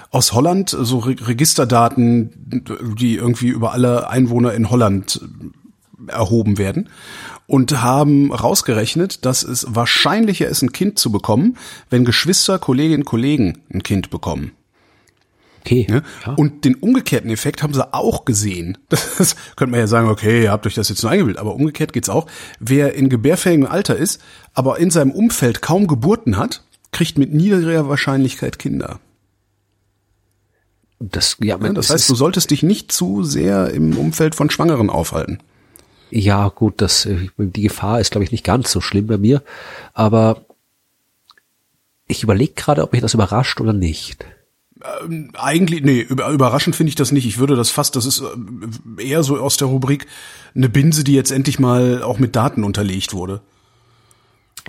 S2: aus Holland, so Re Registerdaten, die irgendwie über alle Einwohner in Holland äh, erhoben werden. Und haben rausgerechnet, dass es wahrscheinlicher ist, ein Kind zu bekommen, wenn Geschwister, Kolleginnen, Kollegen ein Kind bekommen.
S3: Okay.
S2: Ne? Ja. Und den umgekehrten Effekt haben sie auch gesehen. Das könnte man ja sagen, okay, ihr habt euch das jetzt nur eingebildet, aber umgekehrt geht's auch. Wer in gebärfähigem Alter ist, aber in seinem Umfeld kaum Geburten hat, kriegt mit niedriger Wahrscheinlichkeit Kinder.
S3: Das, ja,
S2: ja, das heißt, du solltest dich nicht zu sehr im Umfeld von Schwangeren aufhalten.
S3: Ja, gut, das, äh, die Gefahr ist, glaube ich, nicht ganz so schlimm bei mir. Aber ich überlege gerade, ob mich das überrascht oder nicht.
S2: Ähm, eigentlich, nee, überraschend finde ich das nicht. Ich würde das fast, das ist äh, eher so aus der Rubrik eine Binse, die jetzt endlich mal auch mit Daten unterlegt wurde.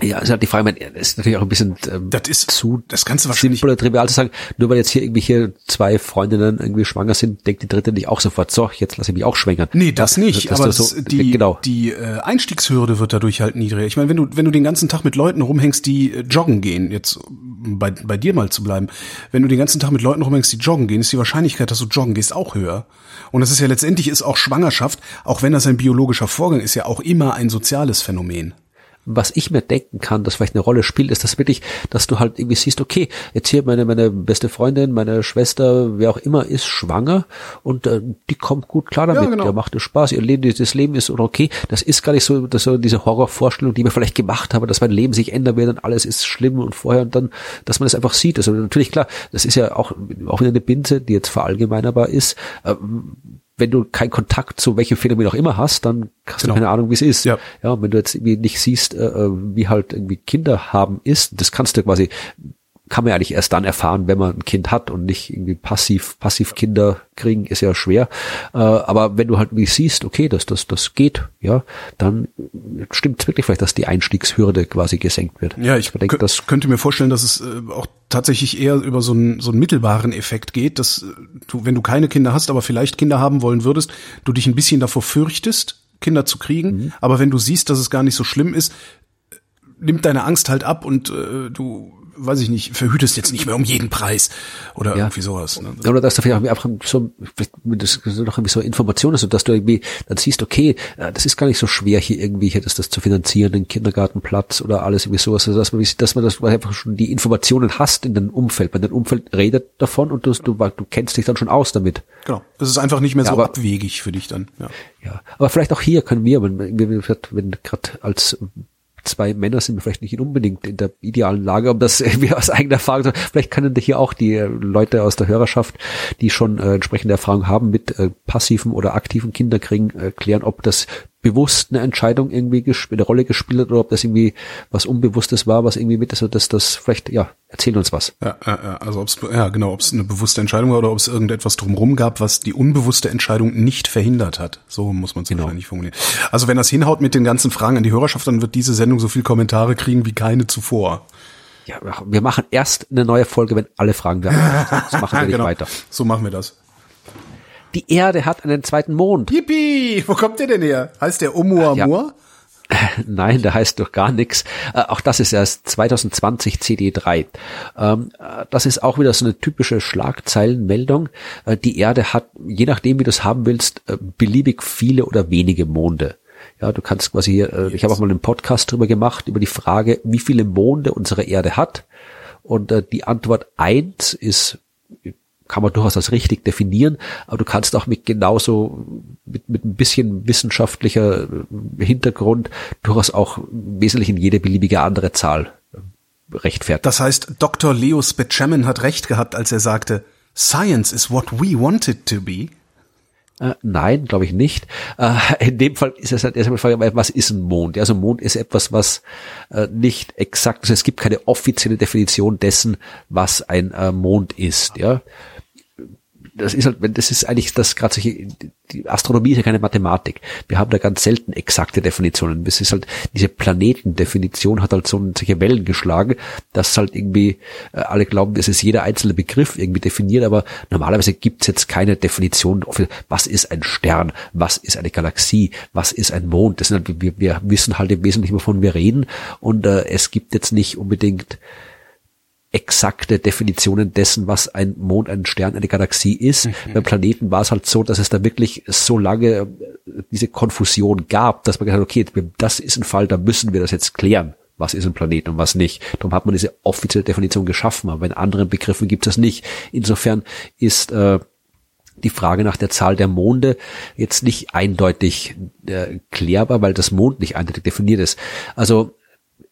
S3: Ja, ist halt die Frage, das ist natürlich auch ein bisschen
S2: ähm, das ist
S3: zu
S2: das Ganze wahrscheinlich
S3: simpel oder trivial zu sagen, nur weil jetzt hier irgendwie hier zwei Freundinnen irgendwie schwanger sind, denkt die dritte nicht auch sofort, so, jetzt lasse ich mich auch schwängern.
S2: Nee, das nicht,
S3: das,
S2: aber
S3: das
S2: so, die,
S3: genau.
S2: die äh, Einstiegshürde wird dadurch halt niedriger. Ich meine, wenn du, wenn du den ganzen Tag mit Leuten rumhängst, die äh, joggen gehen, jetzt bei, bei dir mal zu bleiben, wenn du den ganzen Tag mit Leuten rumhängst, die joggen gehen, ist die Wahrscheinlichkeit, dass du joggen gehst, auch höher. Und das ist ja letztendlich ist auch Schwangerschaft, auch wenn das ein biologischer Vorgang ist, ja auch immer ein soziales Phänomen
S3: was ich mir denken kann, das vielleicht eine Rolle spielt, ist das wirklich, dass du halt irgendwie siehst, okay, jetzt hier meine, meine beste Freundin, meine Schwester, wer auch immer ist schwanger und äh, die kommt gut klar damit, ja, genau. der macht es Spaß, ihr Leben, das Leben ist okay. Das ist gar nicht so, dass so diese Horrorvorstellung, die mir vielleicht gemacht habe, dass mein Leben sich ändern wird und alles ist schlimm und vorher und dann, dass man es das einfach sieht. Also natürlich klar, das ist ja auch, auch wieder eine Binse, die jetzt verallgemeinerbar ist. Äh, wenn du keinen Kontakt zu welchem Phänomen auch immer hast, dann hast genau. du keine Ahnung, wie es ist. Ja. ja, wenn du jetzt irgendwie nicht siehst, äh, äh, wie halt irgendwie Kinder haben ist, das kannst du quasi kann man ja eigentlich erst dann erfahren, wenn man ein Kind hat und nicht irgendwie passiv, passiv Kinder kriegen, ist ja schwer. Äh, aber wenn du halt wie siehst, okay, dass das, das geht, ja, dann stimmt wirklich vielleicht, dass die Einstiegshürde quasi gesenkt wird.
S2: Ja, ich denke, das könnte mir vorstellen, dass es äh, auch tatsächlich eher über so einen, so einen mittelbaren Effekt geht, dass äh, du, wenn du keine Kinder hast, aber vielleicht Kinder haben wollen würdest, du dich ein bisschen davor fürchtest, Kinder zu kriegen. Mhm. Aber wenn du siehst, dass es gar nicht so schlimm ist, nimmt deine Angst halt ab und äh, du weiß ich nicht, verhütest jetzt nicht mehr um jeden Preis oder ja. irgendwie sowas. Ne?
S3: Oder dass du vielleicht einfach so, das noch irgendwie so Informationen ist und dass du irgendwie dann siehst, okay, äh, das ist gar nicht so schwer hier irgendwie, hier das, das zu finanzieren, den Kindergartenplatz oder alles irgendwie sowas, also dass man, dass man das einfach schon die Informationen hast in deinem Umfeld, weil dein Umfeld redet davon und du, du, du kennst dich dann schon aus damit.
S2: Genau. Es ist einfach nicht mehr ja, so aber, abwegig für dich dann. Ja.
S3: ja. Aber vielleicht auch hier können wir, wenn, wenn, wenn gerade als zwei Männer sind vielleicht nicht unbedingt in der idealen Lage, um das irgendwie aus eigener Erfahrung zu Vielleicht können hier auch die Leute aus der Hörerschaft, die schon äh, entsprechende Erfahrung haben mit äh, passiven oder aktiven Kinderkriegen, erklären, ob das bewusst eine Entscheidung irgendwie eine Rolle gespielt hat oder ob das irgendwie was Unbewusstes war, was irgendwie mit ist, dass das vielleicht, ja, erzähl uns was.
S2: Ja, ja, also ob's, ja genau, ob es eine bewusste Entscheidung war oder ob es irgendetwas drumherum gab, was die unbewusste Entscheidung nicht verhindert hat. So muss man es genau. wahrscheinlich formulieren. Also wenn das hinhaut mit den ganzen Fragen an die Hörerschaft, dann wird diese Sendung so viel Kommentare kriegen wie keine zuvor.
S3: Ja, wir machen erst eine neue Folge, wenn alle Fragen beantwortet Das machen wir nicht genau. weiter.
S2: So machen wir das.
S3: Die Erde hat einen zweiten Mond.
S2: Yippie! Wo kommt der denn her? Heißt der Oumuamua?
S3: Ja. Nein, der heißt doch gar nichts. Äh, auch das ist erst 2020 CD3. Ähm, äh, das ist auch wieder so eine typische Schlagzeilenmeldung. Äh, die Erde hat, je nachdem wie du es haben willst, beliebig viele oder wenige Monde. Ja, du kannst quasi hier, ich habe auch mal einen Podcast drüber gemacht, über die Frage, wie viele Monde unsere Erde hat. Und die Antwort eins ist kann man durchaus als richtig definieren, aber du kannst auch mit genauso, mit, mit ein bisschen wissenschaftlicher äh, Hintergrund durchaus auch wesentlich in jede beliebige andere Zahl äh, rechtfertigen.
S2: Das heißt, Dr. Leo Spetchaman hat recht gehabt, als er sagte, Science is what we want it to be.
S3: Äh, nein, glaube ich nicht. Äh, in dem Fall ist es halt erstmal die Frage, was ist ein Mond? Also Mond ist etwas, was äh, nicht exakt ist. Es gibt keine offizielle Definition dessen, was ein Mond ist. Ja, das ist halt, das ist eigentlich das gerade solche, die Astronomie ist ja keine Mathematik. Wir haben da ganz selten exakte Definitionen. Es ist halt, diese Planetendefinition hat halt so solche Wellen geschlagen, dass halt irgendwie äh, alle glauben, es ist jeder einzelne Begriff irgendwie definiert, aber normalerweise gibt es jetzt keine Definition was ist ein Stern, was ist eine Galaxie, was ist ein Mond. Das sind halt, wir, wir wissen halt im Wesentlichen, wovon wir reden und äh, es gibt jetzt nicht unbedingt exakte Definitionen dessen, was ein Mond, ein Stern, eine Galaxie ist. Mhm. Beim Planeten war es halt so, dass es da wirklich so lange äh, diese Konfusion gab, dass man gesagt hat, okay, das ist ein Fall, da müssen wir das jetzt klären. was ist ein Planet und was nicht. Darum hat man diese offizielle Definition geschaffen, aber in anderen Begriffen gibt es das nicht. Insofern ist äh, die Frage nach der Zahl der Monde jetzt nicht eindeutig äh, klärbar, weil das Mond nicht eindeutig definiert ist. Also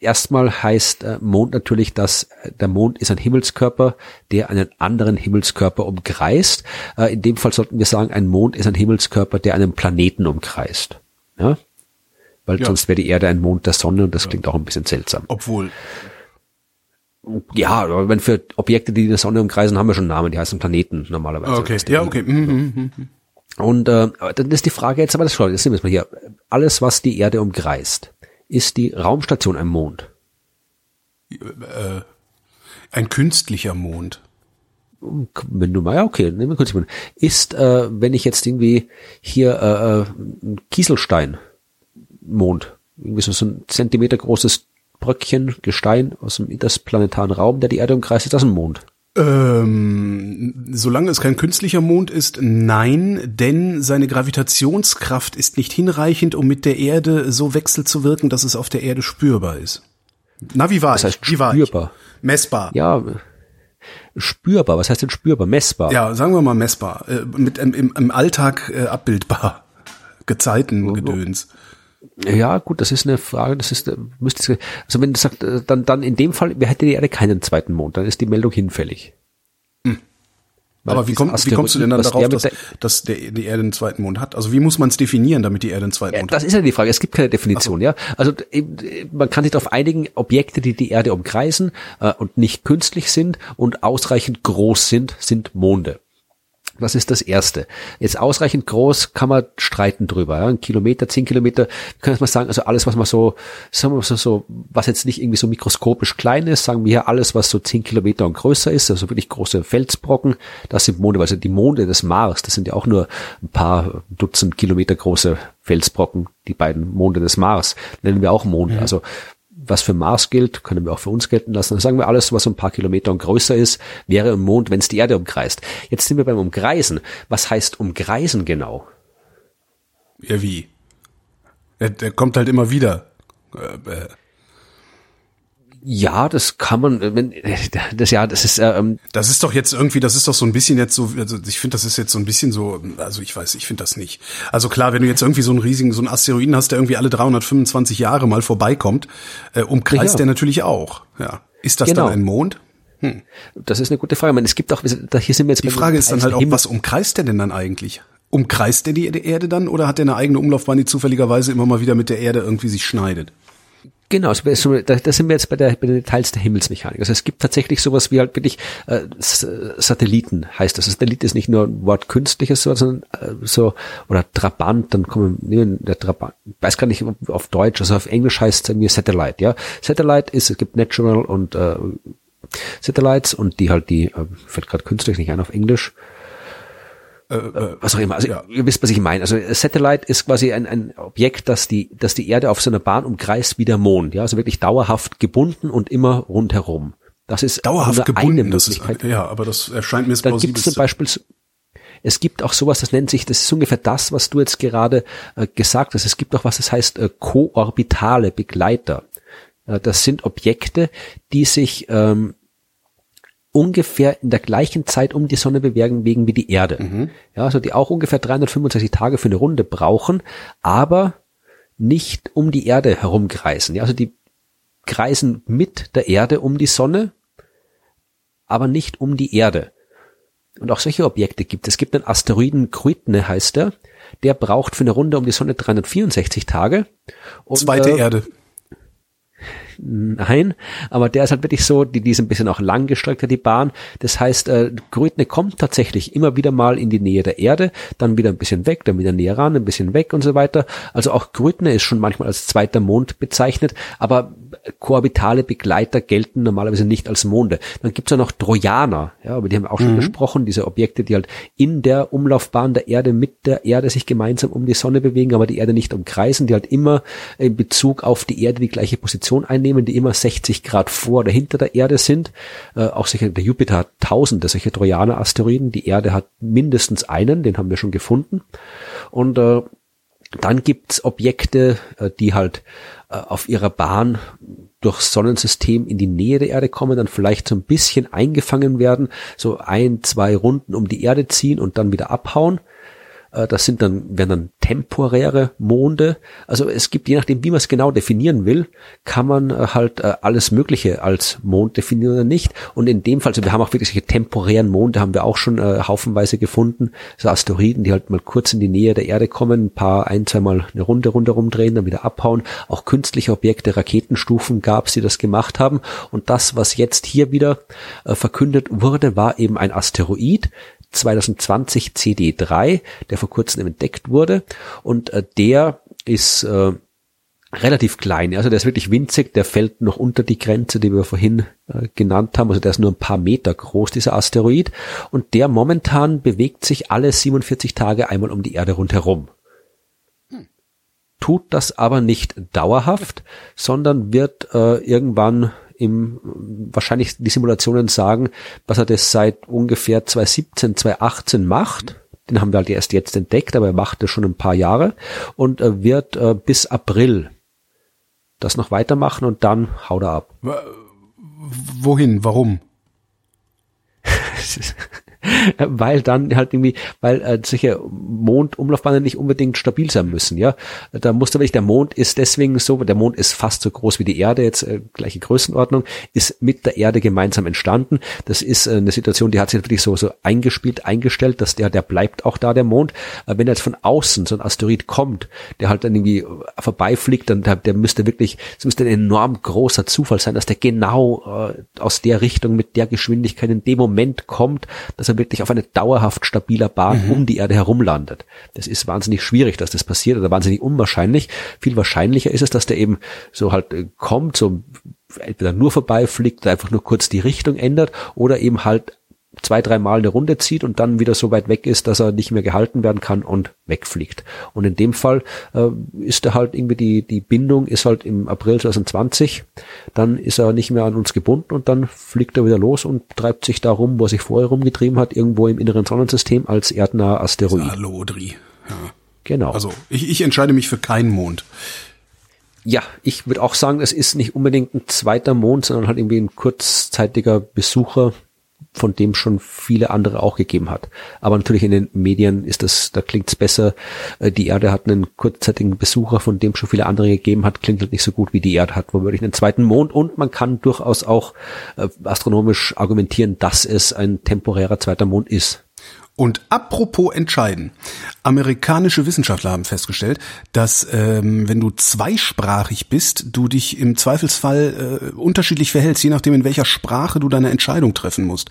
S3: erstmal heißt äh, Mond natürlich, dass äh, der Mond ist ein Himmelskörper, der einen anderen Himmelskörper umkreist. Äh, in dem Fall sollten wir sagen, ein Mond ist ein Himmelskörper, der einen Planeten umkreist. Ja? Weil ja. sonst wäre die Erde ein Mond der Sonne und das ja. klingt auch ein bisschen seltsam.
S2: Obwohl.
S3: Ja, aber wenn für Objekte, die die Sonne umkreisen, haben wir schon Namen, die heißen Planeten normalerweise.
S2: Okay, ja, okay. Mhm, mhm, mhm.
S3: Und äh, dann ist die Frage jetzt, aber das, das sehen wir mal hier. Alles, was die Erde umkreist, ist die Raumstation ein Mond?
S2: Äh, ein künstlicher Mond.
S3: Wenn du mal, ja, okay, nehmen wir kurz mal. Ist, äh, wenn ich jetzt irgendwie hier äh, äh Kieselstein, Mond, irgendwie so, so ein Zentimeter großes Bröckchen, Gestein aus dem interplanetaren Raum, der die Erde umkreist, ist das ein Mond?
S2: Ähm, solange es kein künstlicher Mond ist, nein, denn seine Gravitationskraft ist nicht hinreichend, um mit der Erde so wechselzuwirken, dass es auf der Erde spürbar ist. Na, wie war
S3: das heißt
S2: Wie
S3: spürbar?
S2: Messbar.
S3: Ja, spürbar. Was heißt denn spürbar? Messbar.
S2: Ja, sagen wir mal messbar. Äh, mit im, im Alltag äh, abbildbar. Gezeitengedöns.
S3: Ja, gut, das ist eine Frage, das ist, müsste, also wenn du sagst, äh, dann, dann in dem Fall, wer hätte die Erde keinen zweiten Mond, dann ist die Meldung hinfällig.
S2: Hm. Aber wie, komm, wie kommst du denn dann darauf, dass, dass der, die Erde einen zweiten Mond hat? Also wie muss man es definieren, damit die Erde einen zweiten
S3: ja,
S2: Mond
S3: hat? Das ist ja die Frage. Es gibt keine Definition, so. ja. Also man kann sich darauf einigen, Objekte, die die Erde umkreisen äh, und nicht künstlich sind und ausreichend groß sind, sind Monde. Das ist das Erste. Jetzt ausreichend groß kann man streiten drüber. Ja? Ein Kilometer, zehn Kilometer, kann man sagen, also alles, was man so, sagen wir so, so, was jetzt nicht irgendwie so mikroskopisch klein ist, sagen wir hier alles, was so zehn Kilometer und größer ist, also wirklich große Felsbrocken, das sind Monde, also die Monde des Mars, das sind ja auch nur ein paar Dutzend Kilometer große Felsbrocken, die beiden Monde des Mars, nennen wir auch Monde. Mhm. Also was für Mars gilt, können wir auch für uns gelten lassen. Dann sagen wir alles, was ein paar Kilometer und größer ist, wäre im Mond, wenn es die Erde umkreist. Jetzt sind wir beim Umkreisen. Was heißt Umkreisen genau?
S2: Ja, wie? Der, der kommt halt immer wieder. Äh, äh.
S3: Ja, das kann man, wenn das ja, das ist ähm,
S2: Das ist doch jetzt irgendwie, das ist doch so ein bisschen jetzt so, also ich finde, das ist jetzt so ein bisschen so, also ich weiß, ich finde das nicht. Also klar, wenn du jetzt irgendwie so einen riesigen, so einen Asteroiden hast, der irgendwie alle 325 Jahre mal vorbeikommt, äh, umkreist ja. der natürlich auch. Ja, ist das genau. dann ein Mond?
S3: Hm. Das ist eine gute Frage. Ich meine, es gibt auch, hier sind wir jetzt.
S2: Die Frage ist dann halt auch, was umkreist der denn dann eigentlich? Umkreist der die Erde dann oder hat der eine eigene Umlaufbahn, die zufälligerweise immer mal wieder mit der Erde irgendwie sich schneidet?
S3: Genau, also da, da sind wir jetzt bei, der, bei den Details der Himmelsmechanik. Also es gibt tatsächlich sowas wie halt wirklich äh, Satelliten, heißt das. Satellit ist nicht nur ein Wort künstliches, sondern äh, so, oder Trabant, dann kommen nehmen der Trabant, weiß gar nicht auf Deutsch, also auf Englisch heißt es mir Satellite, ja. Satellite ist, es gibt Natural und äh, Satellites und die halt die, äh, fällt gerade künstlich nicht ein auf Englisch, äh, äh, was auch immer. Also ja. ihr wisst, was ich meine. Also Satellite ist quasi ein, ein Objekt, das die, das die Erde auf so einer Bahn umkreist wie der Mond. Ja, also wirklich dauerhaft gebunden und immer rundherum. Das ist
S2: dauerhaft gebunden. Das ist, ja, aber das erscheint mir
S3: jetzt Dann gibt es zum Beispiel es gibt auch sowas, das nennt sich, das ist ungefähr das, was du jetzt gerade äh, gesagt hast. Es gibt auch was, das heißt äh, koorbitale Begleiter. Äh, das sind Objekte, die sich ähm, ungefähr in der gleichen Zeit um die Sonne bewegen wegen wie die Erde. Mhm. Ja, also die auch ungefähr 365 Tage für eine Runde brauchen, aber nicht um die Erde herumkreisen. Ja, also die kreisen mit der Erde um die Sonne, aber nicht um die Erde. Und auch solche Objekte gibt es. Es gibt einen Asteroiden Kruitne heißt der. Der braucht für eine Runde um die Sonne 364 Tage.
S2: Und, Zweite äh, Erde.
S3: Nein, aber der ist halt wirklich so, die, die ist ein bisschen auch langgestreckter, die Bahn. Das heißt, äh, Grütne kommt tatsächlich immer wieder mal in die Nähe der Erde, dann wieder ein bisschen weg, dann wieder näher ran, ein bisschen weg und so weiter. Also auch Grütne ist schon manchmal als zweiter Mond bezeichnet, aber kohabitale Begleiter gelten normalerweise nicht als Monde. Dann gibt's ja noch Trojaner, ja, aber die haben wir auch schon mhm. gesprochen, diese Objekte, die halt in der Umlaufbahn der Erde mit der Erde sich gemeinsam um die Sonne bewegen, aber die Erde nicht umkreisen, die halt immer in Bezug auf die Erde die gleiche Position einnehmen, die immer 60 Grad vor oder hinter der Erde sind. Äh, auch sicher, der Jupiter hat tausende solche Trojaner-Asteroiden, die Erde hat mindestens einen, den haben wir schon gefunden. Und äh, Dann gibt's Objekte, äh, die halt äh, auf ihrer Bahn durchs Sonnensystem in die Nähe der Erde kommen, dann vielleicht so ein bisschen eingefangen werden, so ein, zwei Runden um die Erde ziehen und dann wieder abhauen. Äh, das sind dann, werden dann temporäre Monde. Also es gibt, je nachdem, wie man es genau definieren will, kann man äh, halt äh, alles Mögliche als Mond definieren oder nicht. Und in dem Fall, also wir haben auch wirklich solche temporären Monde, haben wir auch schon äh, haufenweise gefunden. So Asteroiden, die halt mal kurz in die Nähe der Erde kommen, ein paar, ein, zweimal eine Runde rundherum drehen, dann wieder abhauen. Auch künstliche Objekte, Raketenstufen gab es, die das gemacht haben. Und das, was jetzt hier wieder äh, verkündet wurde, war eben ein Asteroid, 2020 CD3, der vor kurzem entdeckt wurde. Und äh, der ist äh, relativ klein. Also der ist wirklich winzig, der fällt noch unter die Grenze, die wir vorhin äh, genannt haben. Also der ist nur ein paar Meter groß, dieser Asteroid. Und der momentan bewegt sich alle 47 Tage einmal um die Erde rundherum. Tut das aber nicht dauerhaft, sondern wird äh, irgendwann im, wahrscheinlich die Simulationen sagen, dass er das seit ungefähr 2017, 2018 macht. Den haben wir halt erst jetzt entdeckt, aber er macht das schon ein paar Jahre und wird äh, bis April das noch weitermachen und dann haut er ab.
S2: Wohin? Warum?
S3: weil dann halt irgendwie, weil äh, solche Mondumlaufbahnen nicht unbedingt stabil sein müssen, ja. Da musste wirklich, der Mond ist deswegen so, der Mond ist fast so groß wie die Erde, jetzt äh, gleiche Größenordnung, ist mit der Erde gemeinsam entstanden. Das ist äh, eine Situation, die hat sich wirklich so, so eingespielt, eingestellt, dass der, der bleibt auch da, der Mond. Äh, wenn jetzt von außen so ein Asteroid kommt, der halt dann irgendwie vorbeifliegt, dann der, der müsste wirklich, es müsste ein enorm großer Zufall sein, dass der genau äh, aus der Richtung mit der Geschwindigkeit in dem Moment kommt, dass er wirklich auf eine dauerhaft stabiler Bahn mhm. um die Erde herum landet. Das ist wahnsinnig schwierig, dass das passiert oder wahnsinnig unwahrscheinlich. Viel wahrscheinlicher ist es, dass der eben so halt äh, kommt, so entweder nur vorbeifliegt, einfach nur kurz die Richtung ändert oder eben halt zwei, dreimal eine Runde zieht und dann wieder so weit weg ist, dass er nicht mehr gehalten werden kann und wegfliegt. Und in dem Fall äh, ist er halt irgendwie die, die Bindung ist halt im April 2020, dann ist er nicht mehr an uns gebunden und dann fliegt er wieder los und treibt sich da rum, wo er sich vorher rumgetrieben hat, irgendwo im inneren Sonnensystem als erdnaher Asteroid.
S2: Hallo, Dri. Ja.
S3: Genau.
S2: Also ich, ich entscheide mich für keinen Mond.
S3: Ja, ich würde auch sagen, es ist nicht unbedingt ein zweiter Mond, sondern halt irgendwie ein kurzzeitiger Besucher, von dem schon viele andere auch gegeben hat. Aber natürlich in den Medien ist das, da klingt's besser. Äh, die Erde hat einen kurzzeitigen Besucher, von dem schon viele andere gegeben hat, klingt halt nicht so gut wie die Erde hat, womöglich einen zweiten Mond. Und man kann durchaus auch äh, astronomisch argumentieren, dass es ein temporärer zweiter Mond ist.
S2: Und apropos entscheiden. Amerikanische Wissenschaftler haben festgestellt, dass ähm, wenn du zweisprachig bist, du dich im Zweifelsfall äh, unterschiedlich verhältst, je nachdem in welcher Sprache du deine Entscheidung treffen musst.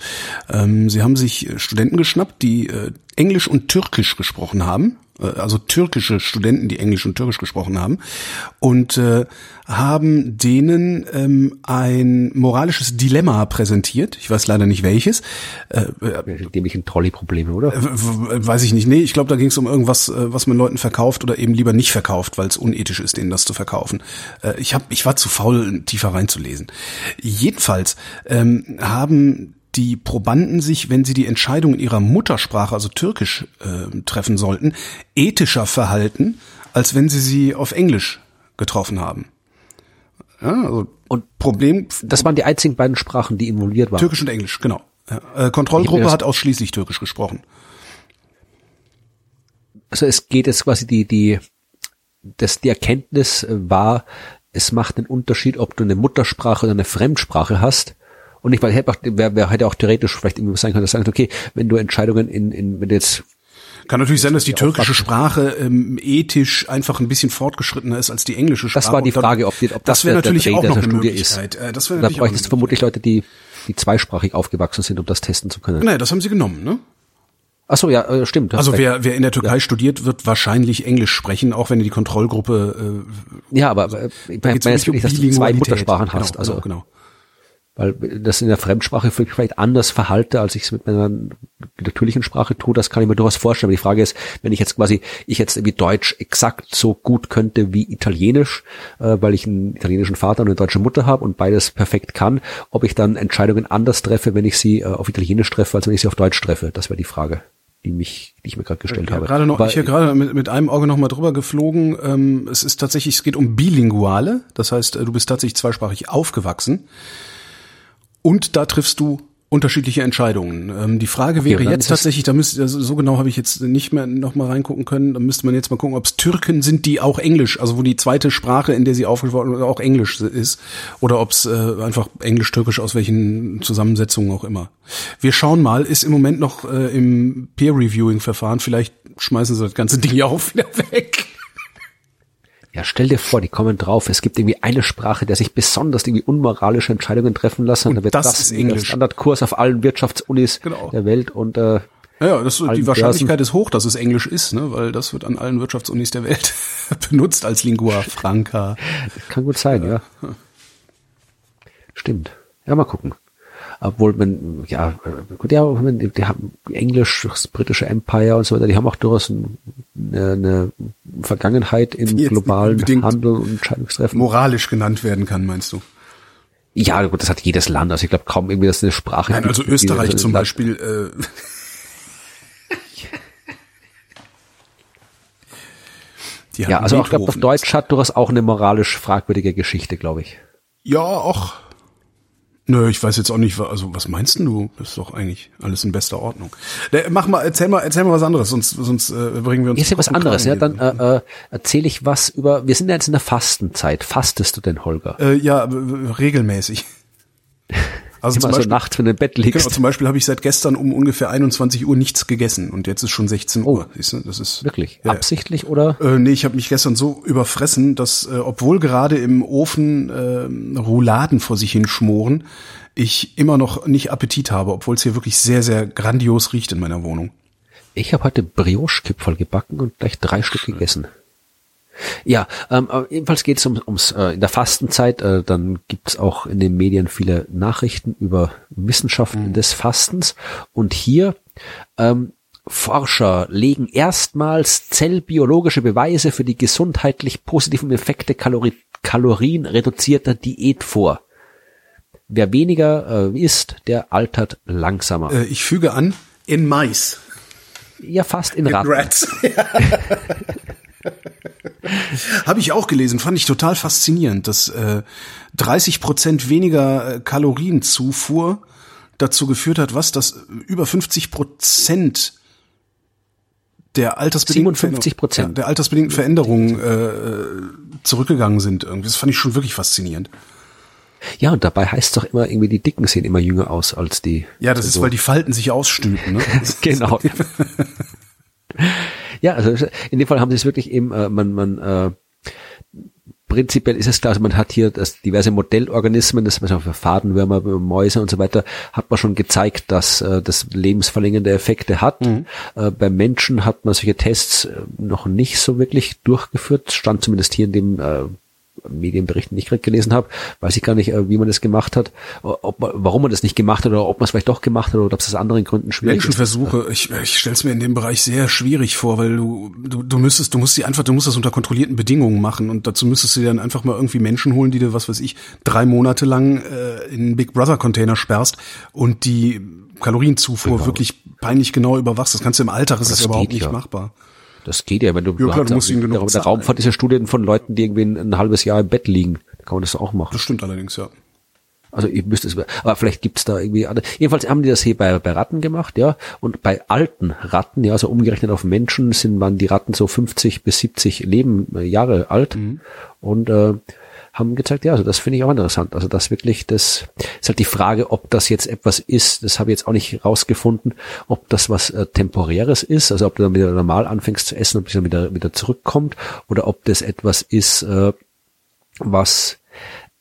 S2: Ähm, sie haben sich Studenten geschnappt, die äh, Englisch und Türkisch gesprochen haben äh, also türkische Studenten, die Englisch und Türkisch gesprochen haben, und äh, haben denen ähm, ein moralisches Dilemma präsentiert. Ich weiß leider nicht welches.
S3: Äh, Dämlichen Trolley-Probleme, oder? Äh,
S2: weiß ich nicht. Nee, ich glaube, da ging es um irgendwas, äh, was man Leuten verkauft oder eben lieber nicht verkauft, weil es unethisch ist, denen das zu verkaufen. Äh, ich, hab, ich war zu faul, tiefer reinzulesen. Jedenfalls ähm, haben die Probanden sich, wenn sie die Entscheidung in ihrer Muttersprache, also Türkisch, äh, treffen sollten, ethischer verhalten, als wenn sie sie auf Englisch getroffen haben.
S3: Ja, also und Problem. Das waren die einzigen beiden Sprachen, die involviert waren.
S2: Türkisch und Englisch, genau. Ja, äh, Kontrollgruppe hat ausschließlich Türkisch gesprochen.
S3: Also es geht jetzt quasi die die das die Erkenntnis war, es macht einen Unterschied, ob du eine Muttersprache oder eine Fremdsprache hast. Und ich meine, hätte auch, wer, wer hätte auch theoretisch vielleicht irgendwie sein können, dass sagt, okay, wenn du Entscheidungen in, in wenn du jetzt
S2: kann natürlich sein, dass die türkische Sprache ähm, ethisch einfach ein bisschen fortgeschrittener ist als die englische Sprache.
S3: Das war die Frage, ob, die, ob
S2: das, das wäre natürlich der, der auch noch eine
S3: Studie Möglichkeit. ist. Äh, das wäre da bräuchtest du vermutlich Leute, die, die zweisprachig aufgewachsen sind, um das testen zu können.
S2: Naja, das haben sie genommen, ne?
S3: Ach so, ja, äh, stimmt.
S2: Also wer, wer in der Türkei ja. studiert, wird wahrscheinlich Englisch sprechen, auch wenn die Kontrollgruppe.
S3: Äh, ja, aber äh, ich meine jetzt wirklich, dass du zwei Muttersprachen hast.
S2: Genau,
S3: also
S2: genau. genau
S3: weil das in der Fremdsprache vielleicht anders verhalte, als ich es mit meiner natürlichen Sprache tue, das kann ich mir durchaus vorstellen. Aber die Frage ist, wenn ich jetzt quasi, ich jetzt irgendwie Deutsch exakt so gut könnte wie Italienisch, äh, weil ich einen italienischen Vater und eine deutsche Mutter habe und beides perfekt kann, ob ich dann Entscheidungen anders treffe, wenn ich sie äh, auf Italienisch treffe, als wenn ich sie auf Deutsch treffe. Das wäre die Frage. die mich, die ich mir gerade gestellt
S2: ja,
S3: habe.
S2: Gerade noch,
S3: Aber,
S2: ich hier gerade mit, mit einem Auge noch mal drüber geflogen. Ähm, es ist tatsächlich, es geht um Bilinguale. Das heißt, äh, du bist tatsächlich zweisprachig aufgewachsen. Und da triffst du unterschiedliche Entscheidungen. Ähm, die Frage wäre
S3: dann
S2: jetzt tatsächlich, da müsste also so genau habe ich jetzt nicht mehr noch mal reingucken können. Da müsste man jetzt mal gucken, ob es Türken sind, die auch Englisch, also wo die zweite Sprache, in der sie aufgewachsen sind, auch Englisch ist, oder ob es äh, einfach Englisch-Türkisch aus welchen Zusammensetzungen auch immer. Wir schauen mal. Ist im Moment noch äh, im Peer-Reviewing-Verfahren. Vielleicht schmeißen sie das ganze Ding ja auch wieder weg.
S3: Ja, stell dir vor, die kommen drauf. Es gibt irgendwie eine Sprache, der sich besonders irgendwie unmoralische Entscheidungen treffen lassen.
S2: Und
S3: da wird
S2: das ist
S3: irgendwie der
S2: Englisch.
S3: Standardkurs auf allen Wirtschaftsunis
S2: Genau.
S3: der Welt und äh,
S2: Ja, das, die Wahrscheinlichkeit ist hoch, dass es Englisch ist, ne? weil das wird an allen Wirtschaftsunis der Welt benutzt als Lingua Franca.
S3: kann gut sein, ja. Stimmt. Ja, mal gucken. Obwohl man, ja, gut, ja, die haben Englisch, das britische Empire und so weiter, die haben auch durchaus ein, eine, eine Vergangenheit im globalen Handel und Entscheidungstreffen.
S2: Moralisch genannt werden kann, meinst du?
S3: Ja, gut, das hat jedes Land. Also ich glaube kaum irgendwie, dass eine Sprache.
S2: Nein, also Österreich zum
S3: Land-
S2: Beispiel. Äh,
S3: Ja, also auch, ich glaube, auf. Deutsch hat durchaus auch eine moralisch fragwürdige Geschichte, glaube ich.
S2: Ja, auch. Nö, ich weiß jetzt auch nicht, also was meinst denn du? Das ist doch eigentlich alles in bester Ordnung. Ne, Mach mal, erzähl mal, erzähl mal was anderes, sonst, sonst äh, bringen wir uns.
S3: Ja was anderes, ja. Dann äh, äh, erzähle ich was über. Wir sind ja jetzt in der Fastenzeit. Fastest du denn, Holger?
S2: äh, ja, äh, regelmäßig. Also
S3: Immer so nachts, wenn du im Bett liegst.
S2: Genau, zum Beispiel habe ich seit gestern um ungefähr 21 Uhr nichts gegessen und jetzt ist schon 16
S3: Oh.
S2: Uhr. Siehst du, das ist
S3: Wirklich?
S2: Ja.
S3: Absichtlich oder?
S2: Äh, nee, ich habe mich gestern so überfressen, dass äh, obwohl gerade im Ofen äh, Rouladen vor sich hin schmoren, ich immer noch nicht Appetit habe, obwohl es hier wirklich sehr, sehr grandios riecht in meiner Wohnung.
S3: Ich habe heute Brioche-Kipferl gebacken und gleich drei Stück gegessen. Ja, ähm, jedenfalls geht es um, ums äh, in der Fastenzeit. Äh, dann gibt es auch in den Medien viele Nachrichten über Wissenschaften des Fastens. Und hier ähm, Forscher legen erstmals zellbiologische Beweise für die gesundheitlich positiven Effekte Kalori kalorienreduzierter Diät vor. Wer weniger äh, isst, der altert langsamer.
S2: Äh, ich füge an, in Mais.
S3: ja, fast in Ratten.
S2: Rats. Habe ich auch gelesen, fand ich total faszinierend, dass äh, 30 Prozent weniger äh, Kalorienzufuhr dazu geführt hat, was das äh, über 50 Prozent der altersbedingten
S3: 57%.
S2: Veränderung- ja, der altersbedingten Veränderungen äh, zurückgegangen sind. Irgendwie. Das fand ich schon wirklich faszinierend.
S3: Ja, und dabei heißt es doch immer, irgendwie die Dicken sehen immer jünger aus als die.
S2: Ja, das ist,
S3: so.
S2: weil die Falten sich ausstülpen. Ne?
S3: genau. ja, also in dem Fall haben sie es wirklich eben, äh, man, man, äh, prinzipiell ist es klar, also man hat hier das diverse Modellorganismen, das was für Fadenwürmer, Mäuse und so weiter, hat man schon gezeigt, dass äh, das lebensverlängernde Effekte hat. Äh, beim Menschen hat man solche Tests äh, noch nicht so wirklich durchgeführt, stand zumindest hier in dem äh, Medienberichten, die ich gerade gelesen habe, weiß ich gar nicht, äh, wie man das gemacht hat, ob man, warum man das nicht gemacht hat oder ob man es vielleicht doch gemacht hat oder ob es aus anderen Gründen schwierig ist.
S2: Menschenversuche, ich, ich stelle es mir in dem Bereich sehr schwierig vor, weil du, du, du müsstest, du musst sie einfach, du musst das unter kontrollierten Bedingungen machen und dazu müsstest du dir dann einfach mal irgendwie Menschen holen, die du, was weiß ich, drei Monate lang äh, in einen Big Brother Container sperrst und die Kalorienzufuhr
S3: Genau.
S2: wirklich peinlich genau überwachst. Das kannst du im Alltag, ist
S3: Das
S2: überhaupt
S3: geht
S2: nicht
S3: ja.
S2: machbar.
S3: Das geht ja, wenn du,
S2: Ja, klar, du musst ihn genug
S3: der, der. Raumfahrt ist ja Studien von Leuten, die irgendwie ein, ein halbes Jahr im Bett liegen. Da kann man das auch machen.
S2: Das stimmt allerdings, ja.
S3: Also ihr müsst es, aber vielleicht gibt's da irgendwie, andere- jedenfalls haben die das hier bei, bei Ratten gemacht, ja, und bei alten Ratten, ja, also umgerechnet auf Menschen sind, waren die Ratten so 50 bis 70 Leben, äh, Jahre alt und äh, haben gezeigt, ja, also das finde ich auch interessant. Also das wirklich, das ist halt die Frage, ob das jetzt etwas ist, das habe ich jetzt auch nicht rausgefunden, ob das was äh, Temporäres ist, also ob du dann wieder normal anfängst zu essen und dann wieder, wieder zurückkommt, oder ob das etwas ist, äh, was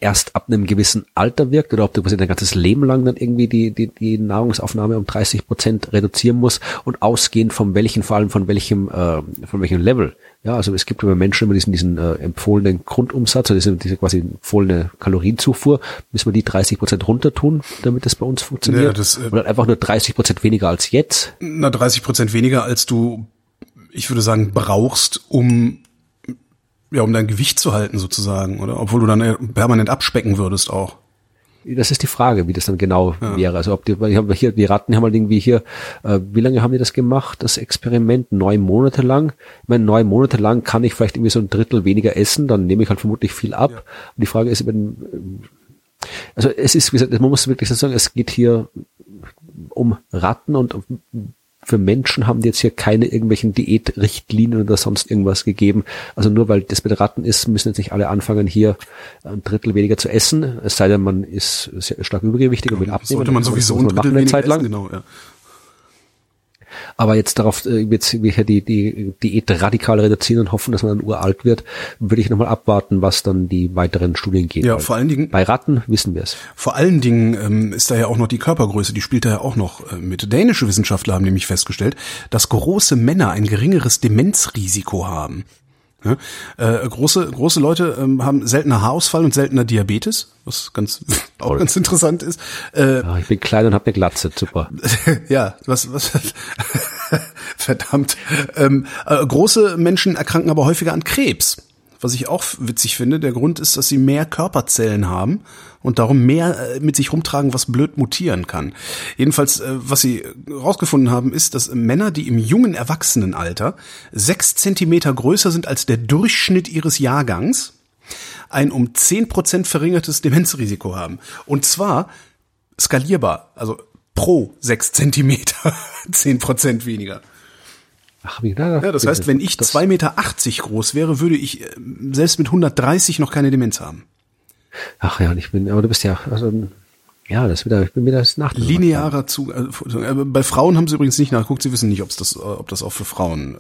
S3: erst ab einem gewissen Alter wirkt oder ob du quasi dein ganzes Leben lang dann irgendwie die, die, die Nahrungsaufnahme um 30 Prozent reduzieren musst und ausgehend von welchen, vor allem von welchem, äh, von welchem Level. Ja, also es gibt immer Menschen immer diesen, diesen äh, empfohlenen Grundumsatz, also diese, diese quasi empfohlene Kalorienzufuhr, müssen wir die 30 Prozent runter tun, damit das bei uns funktioniert.
S2: Ja, das, äh,
S3: oder einfach nur 30 Prozent weniger als jetzt.
S2: Na, 30 Prozent weniger, als du, ich würde sagen, brauchst, um ja, um dein Gewicht zu halten sozusagen, oder? Obwohl du dann äh, permanent abspecken würdest auch.
S3: Das ist die Frage, wie das dann genau ja. wäre. Also ob die, ich habe hier, die Ratten haben halt irgendwie hier, äh, wie lange haben die das gemacht, das Experiment? Neun Monate lang. Ich meine, neun Monate lang kann ich vielleicht irgendwie so ein Drittel weniger essen, dann nehme ich halt vermutlich viel ab. Ja. Und die Frage ist, wenn, also es ist, wie gesagt, man muss wirklich sagen, es geht hier um Ratten und für Menschen haben die jetzt hier keine irgendwelchen Diätrichtlinien oder sonst irgendwas gegeben. Also nur weil das mit Ratten ist, müssen jetzt nicht alle anfangen, hier ein Drittel weniger zu essen. Es sei denn, man ist sehr stark übergewichtig und will abnehmen.
S2: Sollte man sowieso ein Drittel
S3: weniger Zeit lang.
S2: Essen, genau, ja.
S3: Aber jetzt darauf, äh, jetzt wir die, die Diät radikal reduzieren und hoffen, dass man dann uralt wird, würde ich nochmal abwarten, was dann die weiteren Studien gehen.
S2: Ja, vor allen Dingen.
S3: Bei Ratten wissen wir es.
S2: Vor allen Dingen ähm, ist da ja auch noch die Körpergröße, die spielt da ja auch noch äh, mit. Dänische Wissenschaftler haben nämlich festgestellt, dass große Männer ein geringeres Demenzrisiko haben. Ja, äh, große, große Leute ähm, haben seltener Haarausfall und seltener Diabetes, was ganz auch ganz interessant ist.
S3: Äh, ja, ich bin klein und habe eine Glatze, super.
S2: ja, was, was verdammt. Ähm, äh, große Menschen erkranken aber häufiger an Krebs was ich auch witzig finde. Der Grund ist, dass sie mehr Körperzellen haben und darum mehr äh, mit sich rumtragen, was blöd mutieren kann. Jedenfalls, äh, was sie rausgefunden haben, ist, dass Männer, die im jungen Erwachsenenalter sechs Zentimeter größer sind als der Durchschnitt ihres Jahrgangs, ein um zehn Prozent verringertes Demenzrisiko haben. Und zwar skalierbar, also pro sechs Zentimeter zehn Prozent weniger. Ach, wie, na, ja, das heißt, wenn ich zwei Meter achtzig groß wäre, würde ich äh, selbst mit 130 noch keine Demenz haben.
S3: Ach ja, ich bin, aber du bist ja, also, ja, das wieder, ich bin wieder das nach
S2: Linearer Zug. Also, äh, bei Frauen haben sie übrigens nicht nachgeguckt, sie wissen nicht, ob das, ob das auch für Frauen äh,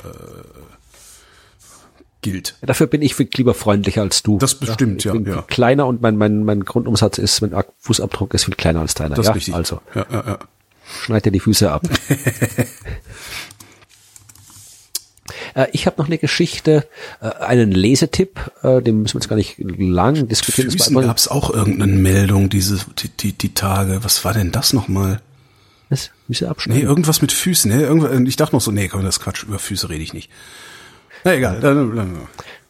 S2: gilt.
S3: Ja, dafür bin ich lieber freundlicher als du.
S2: Das bestimmt,
S3: ja.
S2: Ich
S3: bin
S2: ja.
S3: kleiner und mein, mein, mein Grundumsatz ist, mein Fußabdruck ist viel kleiner als deiner.
S2: Das
S3: ja,
S2: richtig.
S3: Also.
S2: Ja, ja, ja.
S3: Schneid dir die Füße ab. Äh, ich habe noch eine Geschichte, äh, einen Lesetipp, äh, den müssen wir jetzt gar nicht lang diskutieren.
S2: Füßen gab es auch irgendeine Meldung diese die, die, die Tage. Was war denn das nochmal?
S3: Was? Füße abschneiden?
S2: Nee, irgendwas mit Füßen. Ne? Irgendwas, ich dachte noch so, nee, komm, das Quatsch, über Füße rede ich nicht. Na egal.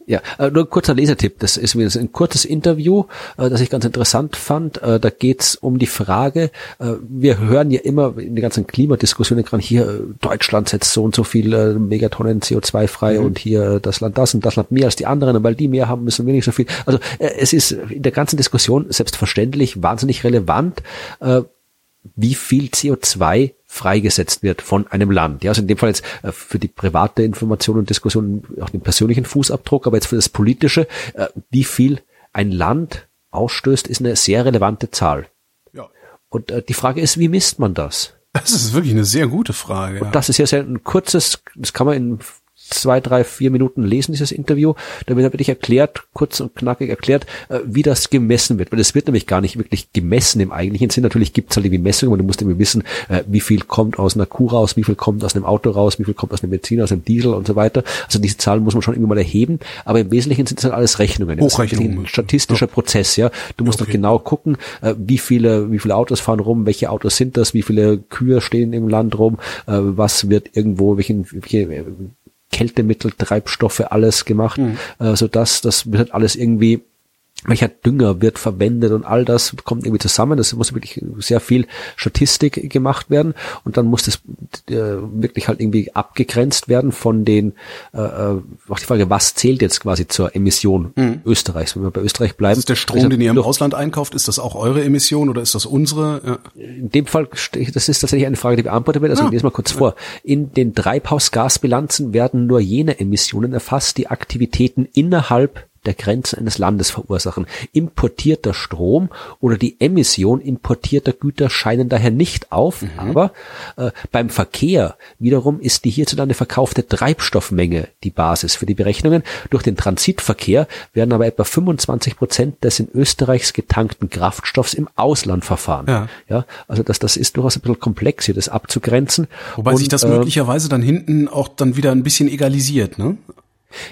S3: Ja, äh, nur ein kurzer Lesetipp. Das ist wieder ein kurzes Interview, äh, das ich ganz interessant fand. Äh, da geht's um die Frage, wir hören ja immer in den ganzen Klimadiskussionen gerade hier, Deutschland setzt so und so viel Megatonnen CO2 frei mhm. und hier das Land das und das Land mehr als die anderen weil die mehr haben, müssen wir nicht so viel. Also es ist in der ganzen Diskussion selbstverständlich wahnsinnig relevant, wie viel CO2 freigesetzt wird von einem Land. Ja, also in dem Fall jetzt äh, für die private Information und Diskussion auch den persönlichen Fußabdruck, aber jetzt für das politische, äh, wie viel ein Land ausstößt, ist eine sehr relevante Zahl. Ja. Und äh, die Frage ist, wie misst man das?
S2: Das ist wirklich eine sehr gute Frage.
S3: Und das ist ja sehr ein kurzes, das kann man in zwei, drei, vier Minuten lesen, dieses Interview. Da wird wirklich erklärt, kurz und knackig erklärt, äh, wie das gemessen wird. Weil es wird nämlich gar nicht wirklich gemessen im eigentlichen Sinn. Natürlich gibt es halt irgendwie Messungen, aber du musst irgendwie wissen, äh, wie viel kommt aus einer Kuh raus, wie viel kommt aus einem Auto raus, wie viel kommt aus einem Benzin, aus einem Diesel und so weiter. Also diese Zahlen muss man schon irgendwie mal erheben. Aber im Wesentlichen sind es halt alles Rechnungen.
S2: Hochrechnungen.
S3: Ein statistischer ja. Prozess, ja. Du musst okay. noch genau gucken, äh, wie viele, wie viele Autos fahren rum, welche Autos sind das, wie viele Kühe stehen im Land rum, was wird irgendwo, welchen, welche Kältemittel, Treibstoffe, alles gemacht, mhm. äh, so dass das wird alles irgendwie welcher Dünger wird verwendet und all das kommt irgendwie zusammen. Das muss wirklich sehr viel Statistik gemacht werden und dann muss das äh, wirklich halt irgendwie abgegrenzt werden von den, äh, äh auch die Frage, was zählt jetzt quasi zur Emission mhm. Österreichs, wenn wir bei Österreich bleiben.
S2: Ist der Strom, also, den ihr im Ausland einkauft, ist das auch eure Emission oder ist das unsere? Ja.
S3: In dem Fall, das ist tatsächlich eine Frage, die beantwortet wird, also ja. ich lese mal kurz ja. vor. In den Treibhausgasbilanzen werden nur jene Emissionen erfasst, die Aktivitäten innerhalb der Grenzen eines Landes verursachen. Importierter Strom oder die Emission importierter Güter scheinen daher nicht auf, mhm. aber äh, beim Verkehr wiederum ist die hierzulande verkaufte Treibstoffmenge die Basis für die Berechnungen. Durch den Transitverkehr werden aber etwa 25 Prozent des in Österreichs getankten Kraftstoffs im Ausland verfahren. Ja, ja also das, das ist durchaus ein bisschen komplex hier, das abzugrenzen.
S2: Wobei Und, sich das äh, möglicherweise dann hinten auch dann wieder ein bisschen egalisiert, ne?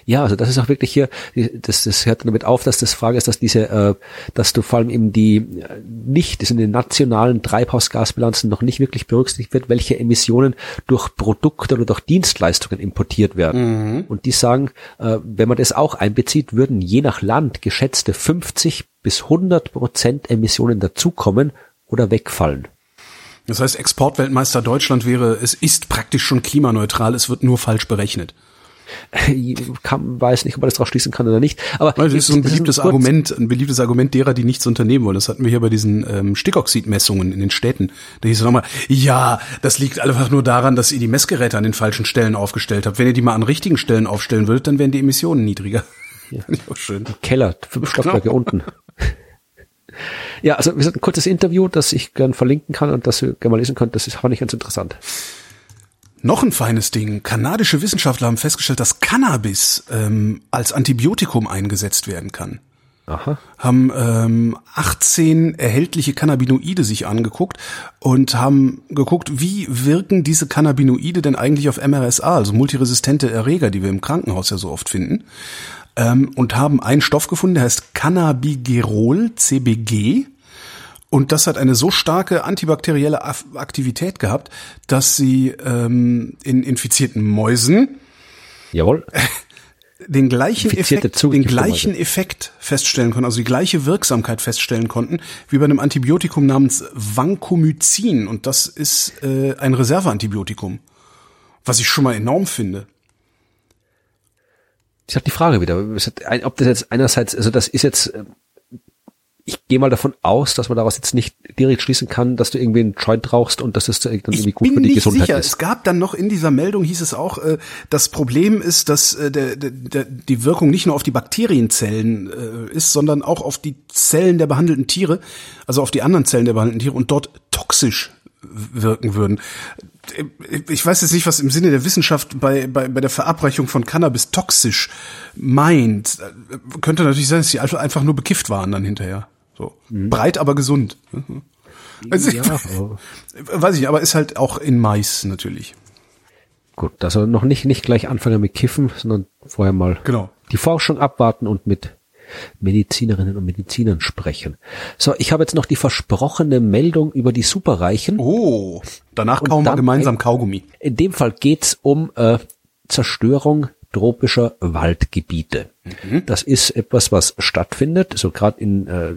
S3: Ja, also das ist auch wirklich hier, das, das hört damit auf, dass das Frage ist, dass diese, äh, dass du vor allem eben die äh, nicht, das in den nationalen Treibhausgasbilanzen noch nicht wirklich berücksichtigt wird, welche Emissionen durch Produkte oder durch Dienstleistungen importiert werden. Mhm. Und die sagen, äh, wenn man das auch einbezieht, würden je nach Land geschätzte 50 bis 100 Prozent Emissionen dazukommen oder wegfallen.
S2: Das heißt, Exportweltmeister Deutschland wäre, es ist praktisch schon klimaneutral, es wird nur falsch berechnet.
S3: Kann, weiß nicht, ob man das darauf schließen kann oder nicht. Aber
S2: das ist so ein beliebtes Argument, ein beliebtes Argument derer, die nichts unternehmen wollen. Das hatten wir hier bei diesen ähm, Stickoxidmessungen in den Städten. Da hieß es nochmal, ja, das liegt einfach nur daran, dass ihr die Messgeräte an den falschen Stellen aufgestellt habt. Wenn ihr die mal an richtigen Stellen aufstellen würdet, dann wären die Emissionen niedriger.
S3: Ja. auch schön. Keller, fünf Stockwerke genau. unten. Ja, also wir sind ein kurzes Interview, das ich gern verlinken kann und das ihr gerne mal lesen könnt. Das ist, fand ich ganz interessant.
S2: Noch ein feines Ding. Kanadische Wissenschaftler haben festgestellt, dass Cannabis ähm, als Antibiotikum eingesetzt werden kann. Aha. Haben ähm, 18 erhältliche Cannabinoide sich angeguckt und haben geguckt, wie wirken diese Cannabinoide denn eigentlich auf MRSA, also multiresistente Erreger, die wir im Krankenhaus ja so oft finden. Ähm, und haben einen Stoff gefunden, der heißt Cannabigerol, CBG. Und das hat eine so starke antibakterielle Aktivität gehabt, dass sie ähm, in infizierten Mäusen
S3: Jawohl.
S2: den gleichen Effekt, den gleichen Effekt feststellen konnten, also die gleiche Wirksamkeit feststellen konnten, wie bei einem Antibiotikum namens Vancomycin. Und das ist äh, ein Reserveantibiotikum, was ich schon mal enorm finde.
S3: Ich habe die Frage wieder, ob das jetzt einerseits, also das ist jetzt äh, ich gehe mal davon aus, dass man daraus jetzt nicht direkt schließen kann, dass du irgendwie einen Joint rauchst und dass es dann irgendwie gut für die Gesundheit sicher. ist.
S2: Es gab dann noch in dieser Meldung hieß es auch, äh, das Problem ist, dass äh, der, der, die Wirkung nicht nur auf die Bakterienzellen äh, ist, sondern auch auf die Zellen der behandelten Tiere, also auf die anderen Zellen der behandelten Tiere und dort toxisch wirken würden. Ich weiß jetzt nicht, was im Sinne der Wissenschaft bei, bei, bei der Verabreichung von Cannabis toxisch meint. Könnte natürlich sein, dass die einfach nur bekifft waren dann hinterher. So. Mhm. Breit, aber gesund. Also ja, ich, weiß ich, aber ist halt auch in Mais natürlich.
S3: Gut, also noch nicht, nicht gleich anfangen mit Kiffen, sondern vorher mal
S2: genau.
S3: die Forschung abwarten und mit Medizinerinnen und Medizinern sprechen. So, ich habe jetzt noch die versprochene Meldung über die Superreichen.
S2: Oh, danach kaum wir gemeinsam Kaugummi.
S3: In dem Fall geht's um äh, Zerstörung tropischer Waldgebiete. Mhm. Das ist etwas, was stattfindet, so gerade in äh,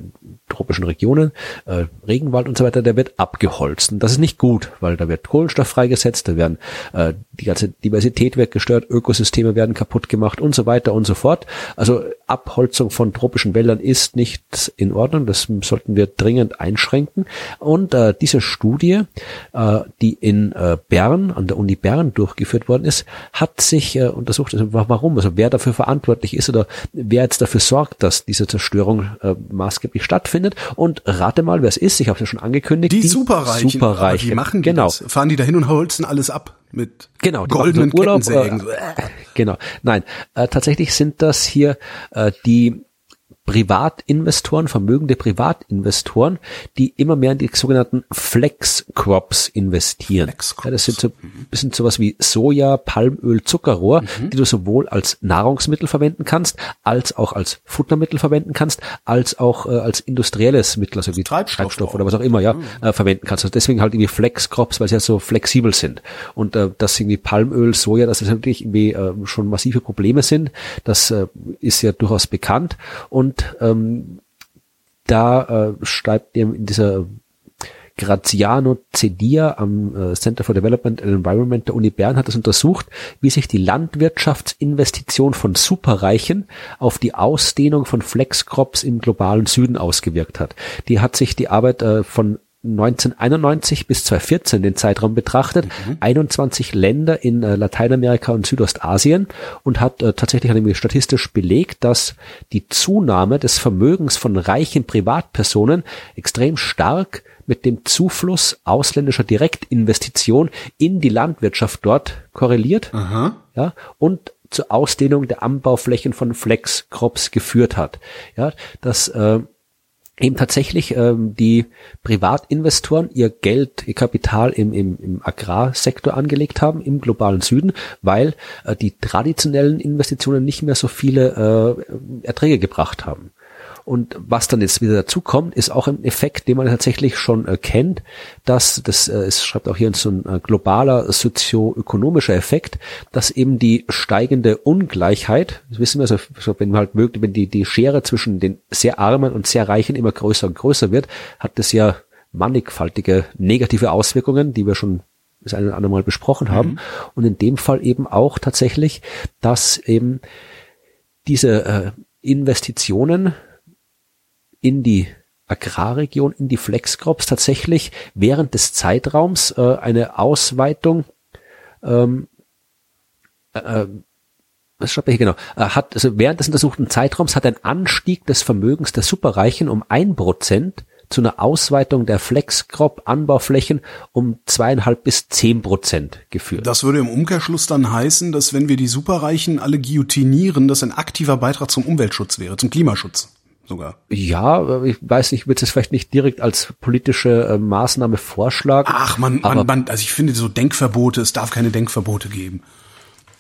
S3: tropischen Regionen, äh, Regenwald und so weiter, der wird abgeholzt. Und das ist nicht gut, weil da wird Kohlenstoff freigesetzt, da werden äh, die ganze Diversität wird gestört, Ökosysteme werden kaputt gemacht und so weiter und so fort. Also Abholzung von tropischen Wäldern ist nicht in Ordnung, das sollten wir dringend einschränken. Und äh, diese Studie, äh, die in äh, Bern, an der Uni Bern durchgeführt worden ist, hat sich äh, untersucht, also warum, also wer dafür verantwortlich ist oder wer jetzt dafür sorgt, dass diese Zerstörung äh, maßgeblich stattfindet. Und rate mal, wer es ist, ich habe es ja schon angekündigt.
S2: Die, die Superreichen.
S3: Superreichen.
S2: Die machen die genau. Das? Fahren die dahin und holzen alles ab mit
S3: genau,
S2: goldenen Urlaub.
S3: Äh, genau. Nein, äh, tatsächlich sind das hier äh, die Privatinvestoren, vermögende Privatinvestoren, die immer mehr in die sogenannten Flex Crops investieren. Flex -Crops. Ja, das sind so ein bisschen sowas wie Soja, Palmöl, Zuckerrohr, mhm. die du sowohl als Nahrungsmittel verwenden kannst, als auch als Futtermittel verwenden kannst, als auch äh, als industrielles Mittel, also wie Treibstoff, Treibstoff oder was auch immer, ja, mhm. äh, verwenden kannst. Also deswegen halt irgendwie Flex Crops, weil sie ja so flexibel sind. Und äh, dass irgendwie Palmöl, Soja, dass das natürlich irgendwie äh, schon massive Probleme sind, das äh, ist ja durchaus bekannt. Und ähm, da äh, schreibt ihr in dieser Graziano Cedia am äh, Center for Development and Environment der Uni Bern hat es untersucht, wie sich die Landwirtschaftsinvestition von Superreichen auf die Ausdehnung von Flexcrops im globalen Süden ausgewirkt hat. Die hat sich die Arbeit äh, von 1991 bis 2014 den Zeitraum betrachtet, mhm. 21 Länder in äh, Lateinamerika und Südostasien und hat äh, tatsächlich nämlich statistisch belegt, dass die Zunahme des Vermögens von reichen Privatpersonen extrem stark mit dem Zufluss ausländischer Direktinvestition in die Landwirtschaft dort korreliert, Aha. ja, und zur Ausdehnung der Anbauflächen von Flex Crops geführt hat. Ja, das äh, eben tatsächlich ähm, die Privatinvestoren ihr Geld, ihr Kapital im, im, im Agrarsektor angelegt haben, im globalen Süden, weil äh, die traditionellen Investitionen nicht mehr so viele äh, Erträge gebracht haben. Und was dann jetzt wieder dazu kommt, ist auch ein Effekt, den man tatsächlich schon äh, kennt, dass das, äh, es schreibt auch hier so ein äh, globaler sozioökonomischer Effekt, dass eben die steigende Ungleichheit, das wissen wir, also, wenn halt möglich, wenn die, die Schere zwischen den sehr Armen und sehr Reichen immer größer und größer wird, hat das ja mannigfaltige negative Auswirkungen, die wir schon das eine oder andere Mal besprochen haben. Mhm. Und in dem Fall eben auch tatsächlich, dass eben diese äh, Investitionen in die Agrarregion, in die Flexcrops tatsächlich während des Zeitraums äh, eine Ausweitung ähm, äh, äh was schreibt er hier genau, äh, hat, also während des untersuchten Zeitraums hat ein Anstieg des Vermögens der Superreichen um ein Prozent zu einer Ausweitung der Flexcrop-Anbauflächen um zweieinhalb bis zehn Prozent geführt.
S2: Das würde im Umkehrschluss dann heißen, dass wenn wir die Superreichen alle guillotinieren, das ein aktiver Beitrag zum Umweltschutz wäre, zum Klimaschutz sogar.
S3: Ja, ich weiß nicht, ich würde es vielleicht nicht direkt als politische äh, Maßnahme vorschlagen.
S2: Ach man, man, man, also ich finde so Denkverbote, es darf keine Denkverbote geben.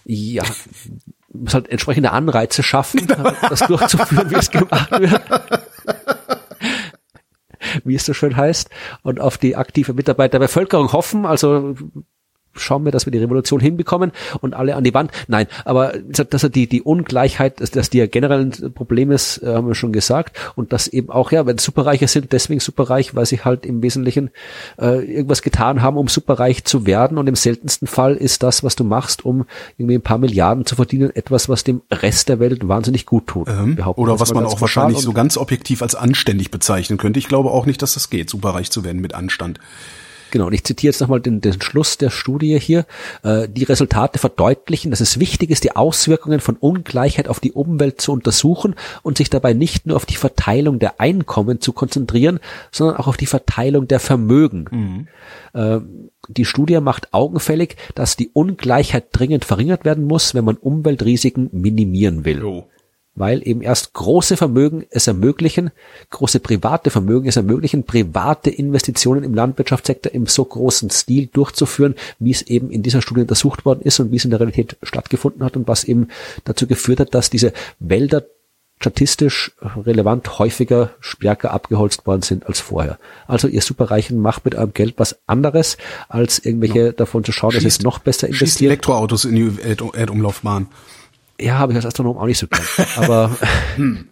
S3: Ja, muss halt entsprechende Anreize schaffen, das durchzuführen, wie es gemacht wird. wie es so schön heißt, und auf die aktive Mitarbeit der Bevölkerung hoffen. Also schauen wir, dass wir die Revolution hinbekommen und alle an die Wand. Nein, aber dass er die, die Ungleichheit, dass, dass die ja generell ein Problem ist, äh, haben wir schon gesagt. Und dass eben auch, ja, wenn Superreiche sind, deswegen superreich, weil sie halt im Wesentlichen äh, irgendwas getan haben, um superreich zu werden. Und im seltensten Fall ist das, was du machst, um irgendwie ein paar Milliarden zu verdienen, etwas, was dem Rest der Welt wahnsinnig gut tut.
S2: Ähm, oder was man auch wahrscheinlich so ganz objektiv als anständig bezeichnen könnte. Ich glaube auch nicht, dass das geht, superreich zu werden mit Anstand.
S3: Genau, und ich zitiere jetzt nochmal den, den Schluss der Studie hier. Äh, die Resultate verdeutlichen, dass es wichtig ist, die Auswirkungen von Ungleichheit auf die Umwelt zu untersuchen und sich dabei nicht nur auf die Verteilung der Einkommen zu konzentrieren, sondern auch auf die Verteilung der Vermögen. Mhm. Äh, die Studie macht augenfällig, dass die Ungleichheit dringend verringert werden muss, wenn man Umweltrisiken minimieren will. Oh weil eben erst große Vermögen es ermöglichen, große private Vermögen es ermöglichen, private Investitionen im Landwirtschaftssektor im so großen Stil durchzuführen, wie es eben in dieser Studie untersucht worden ist und wie es in der Realität stattgefunden hat und was eben dazu geführt hat, dass diese Wälder statistisch relevant häufiger stärker abgeholzt worden sind als vorher. Also ihr Superreichen macht mit eurem Geld was anderes, als irgendwelche ja. davon zu schauen, schießt, dass es noch besser investiert.
S2: Elektroautos in die Erdumlaufbahn.
S3: Ja, habe ich als Astronom auch nicht so gern. Aber hm.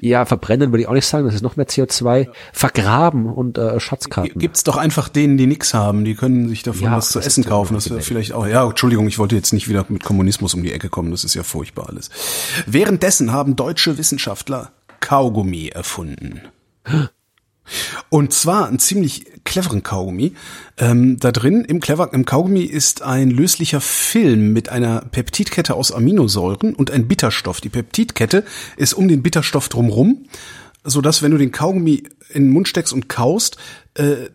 S3: ja, verbrennen würde ich auch nicht sagen, das ist noch mehr CO2. Vergraben und äh, Schatzkarten.
S2: Gibt's doch einfach denen, die nichts haben, die können sich davon ja, was zu essen kaufen. Das wäre vielleicht auch. Ja, Entschuldigung, ich wollte jetzt nicht wieder mit Kommunismus um die Ecke kommen, das ist ja furchtbar alles. Währenddessen haben deutsche Wissenschaftler Kaugummi erfunden. Und zwar einen ziemlich cleveren Kaugummi. Ähm, da drin im, clever, im Kaugummi ist ein löslicher Film mit einer Peptidkette aus Aminosäuren und ein Bitterstoff. Die Peptidkette ist um den Bitterstoff drumrum, so dass wenn du den Kaugummi in den Mund steckst und kaust, äh,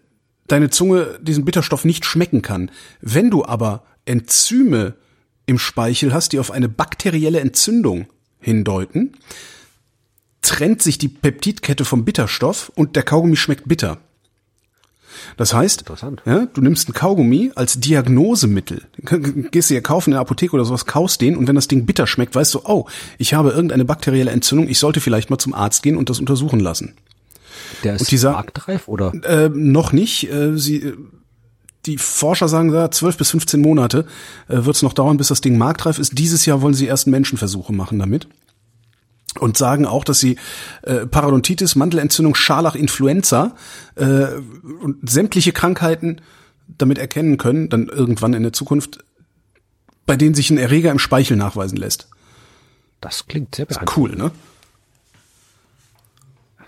S2: deine Zunge diesen Bitterstoff nicht schmecken kann. Wenn du aber Enzyme im Speichel hast, die auf eine bakterielle Entzündung hindeuten, trennt sich die Peptidkette vom Bitterstoff und der Kaugummi schmeckt bitter. Das heißt, ja, du nimmst ein Kaugummi als Diagnosemittel. Gehst du ja kaufen in der Apotheke oder sowas, kaust den und wenn das Ding bitter schmeckt, weißt du, oh, ich habe irgendeine bakterielle Entzündung, ich sollte vielleicht mal zum Arzt gehen und das untersuchen lassen.
S3: Der ist und dieser, marktreif oder?
S2: Äh, noch nicht. Äh, sie, die Forscher sagen da, 12 bis 15 Monate äh, wird es noch dauern, bis das Ding marktreif ist. Dieses Jahr wollen sie erst Menschenversuche machen damit und sagen auch, dass sie äh, Parodontitis, Mandelentzündung, Scharlach, Influenza äh, und sämtliche Krankheiten damit erkennen können, dann irgendwann in der Zukunft, bei denen sich ein Erreger im Speichel nachweisen lässt.
S3: Das klingt sehr
S2: beeindruckend. Cool, ne?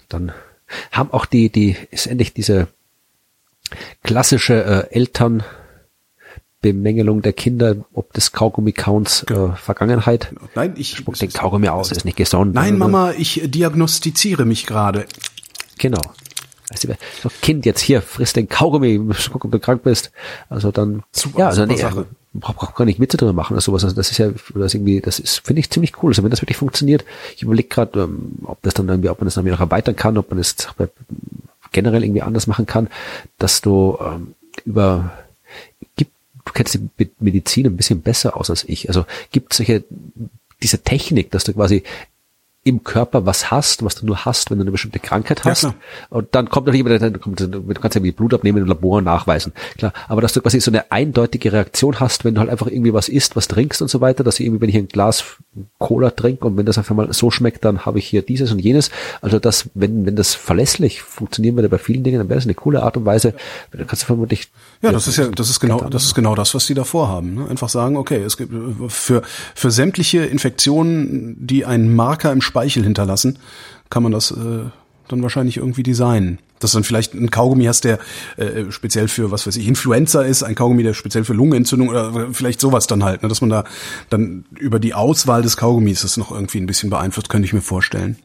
S3: Dann haben auch die, die, ist endlich diese klassische äh, Eltern Bemängelung der Kinder, ob des Kaugummi-Counts äh, Vergangenheit.
S2: Nein, ich
S3: spuck den Kaugummi aus, ist nicht gesund.
S2: Nein, Mama, ich diagnostiziere mich gerade.
S3: Genau. So Kind jetzt hier, frisst den Kaugummi, guck, ob du krank bist. Also dann,
S2: super, ja, also super nee, Sache.
S3: braucht gar nicht drüber machen oder sowas. Also das ist ja, das irgendwie, das ist, finde ich ziemlich cool. Also wenn das wirklich funktioniert, ich überlege gerade, ähm, ob das dann irgendwie, ob man das dann noch erweitern kann, ob man das generell irgendwie anders machen kann, dass du ähm, über gibt, du kennst die Medizin ein bisschen besser aus als ich. Also gibt solche diese Technik, dass du quasi im Körper was hast, was du nur hast, wenn du eine bestimmte Krankheit hast. Ja, und dann kommt noch jemand, dann kommt, du kannst ja wie Blut abnehmen im Labor nachweisen. Klar, aber dass du quasi so eine eindeutige Reaktion hast, wenn du halt einfach irgendwie was isst, was trinkst und so weiter, dass ich irgendwie, wenn ich ein Glas Cola trinke und wenn das einfach mal so schmeckt, dann habe ich hier dieses und jenes. Also das, wenn, wenn das verlässlich funktionieren würde bei vielen Dingen, dann wäre das eine coole Art und Weise. Dann kannst du vermutlich.
S2: Ja, das ist ja, das ist genau, das ist genau das, was die da vorhaben. Ne? Einfach sagen, okay, es gibt für, für sämtliche Infektionen, die einen Marker im Speichel hinterlassen, kann man das äh, dann wahrscheinlich irgendwie designen. Dass du dann vielleicht ein Kaugummi hast, der äh, speziell für, was weiß ich, Influenza ist, ein Kaugummi, der speziell für Lungenentzündung oder vielleicht sowas dann halt, ne? dass man da dann über die Auswahl des Kaugummis das noch irgendwie ein bisschen beeinflusst, könnte ich mir vorstellen.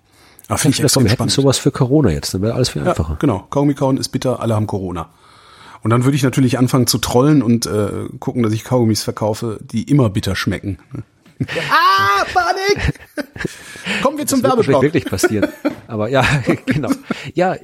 S3: Aber finde ich extrem hätten sowas für Corona jetzt, dann wäre alles viel einfacher.
S2: Ja, genau, Kaugummi kauen ist bitter, alle haben Corona. Und dann würde ich natürlich anfangen zu trollen und äh, gucken, dass ich Kaugummis verkaufe, die immer bitter schmecken.
S3: ah, Panik! Kommen wir zum das Werbeblock. Wird wirklich passieren. Aber ja, genau. Ja,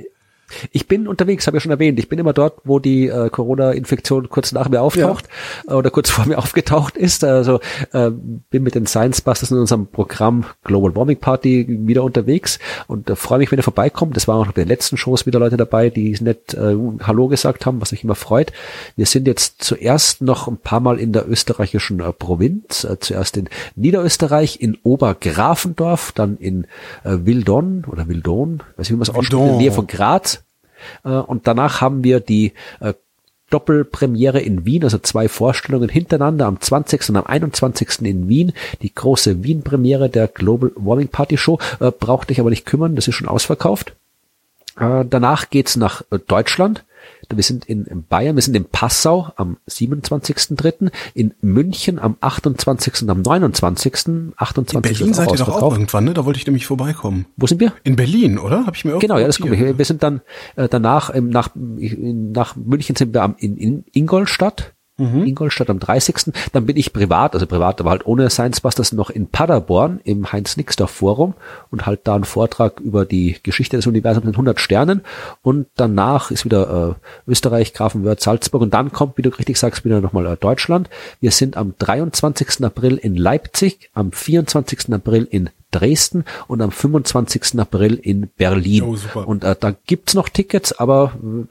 S3: ich bin unterwegs, habe ich ja schon erwähnt. Ich bin immer dort, wo die äh, Corona-Infektion kurz nach mir auftaucht ja. oder kurz vor mir aufgetaucht ist. Also äh, bin mit den Science Busters in unserem Programm Global Warming Party wieder unterwegs und äh, freue mich, wenn ihr vorbeikommt. Das waren auch bei den letzten Shows wieder Leute dabei, die nett äh, Hallo gesagt haben, was mich immer freut. Wir sind jetzt zuerst noch ein paar Mal in der österreichischen äh, Provinz. Äh, zuerst in Niederösterreich, in Obergrafendorf, dann in äh, Wildon oder Wildon, weiß ich, wie man es ausspricht, in der Nähe von Graz und danach haben wir die äh, Doppelpremiere in Wien, also zwei Vorstellungen hintereinander am 20. und am 21. in Wien. Die große Wien-Premiere der Global Warming Party Show. Äh, braucht dich aber nicht kümmern, das ist schon ausverkauft. Äh, danach geht's nach äh, Deutschland. Wir sind in, Bayern, wir sind in Passau am 27.3., in München am 28. und am 29. 28.
S2: In Berlin seid ihr doch auch irgendwann, ne? Da wollte ich nämlich vorbeikommen.
S3: Wo sind wir?
S2: In Berlin, oder? Hab ich mir
S3: Genau, ja, das kommt. Wir sind dann äh, danach ähm, nach, nach München sind wir am, in, in Ingolstadt mhm. Ingolstadt am 30. Dann bin ich privat, also privat, aber halt ohne Science Busters noch in Paderborn im Heinz-Nixdorf Forum und halt da einen Vortrag über die Geschichte des Universums in 100 Sternen und danach ist wieder äh, Österreich, Grafenwörth, Salzburg und dann kommt, wie du richtig sagst, wieder nochmal äh, Deutschland. Wir sind am 23. April in Leipzig, am 24. April in Dresden und am 25. April in Berlin. Oh, und äh, da gibt's noch Tickets, aber äh,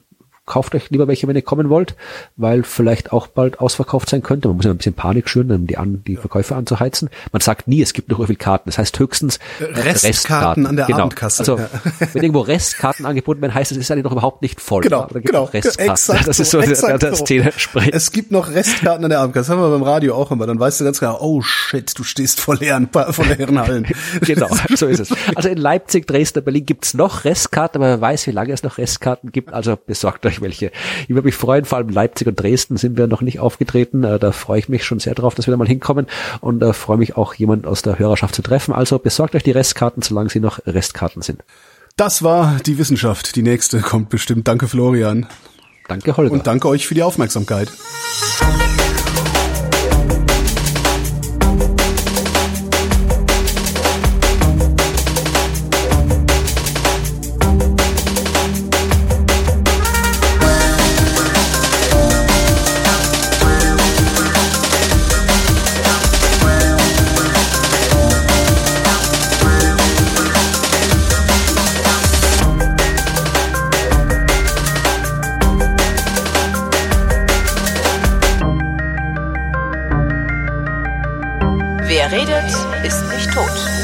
S3: kauft euch lieber welche, wenn ihr kommen wollt, weil vielleicht auch bald ausverkauft sein könnte. Man muss ja ein bisschen Panik schüren, um die, an, die Verkäufe anzuheizen. Man sagt nie, es gibt noch so viele Karten. Das heißt höchstens
S2: Restkarten, Restkarten. an der genau. Abendkasse.
S3: Also wenn irgendwo Restkarten angeboten werden, heißt es, ist eigentlich noch überhaupt nicht voll.
S2: Genau, genau. Exakt
S3: das ist so,
S2: exakt das, das so. Es gibt noch Restkarten an der Abendkasse. Das haben wir beim Radio auch immer. Dann weißt du ganz genau, oh shit, du stehst vor leeren, vor leeren Hallen.
S3: genau, so ist es. Also in Leipzig, Dresden, Berlin gibt's noch Restkarten, aber wer weiß, wie lange es noch Restkarten gibt. Also besorgt euch welche. Ich würde mich freuen, vor allem Leipzig und Dresden sind wir noch nicht aufgetreten. Äh, da freue ich mich schon sehr drauf, dass wir da mal hinkommen und äh, freue mich auch, jemand aus der Hörerschaft zu treffen. Also besorgt euch die Restkarten, solange sie noch Restkarten sind.
S2: Das war die Wissenschaft. Die nächste kommt bestimmt. Danke, Florian.
S3: Danke, Holger.
S2: Und danke euch für die Aufmerksamkeit.
S1: Ist nicht tot.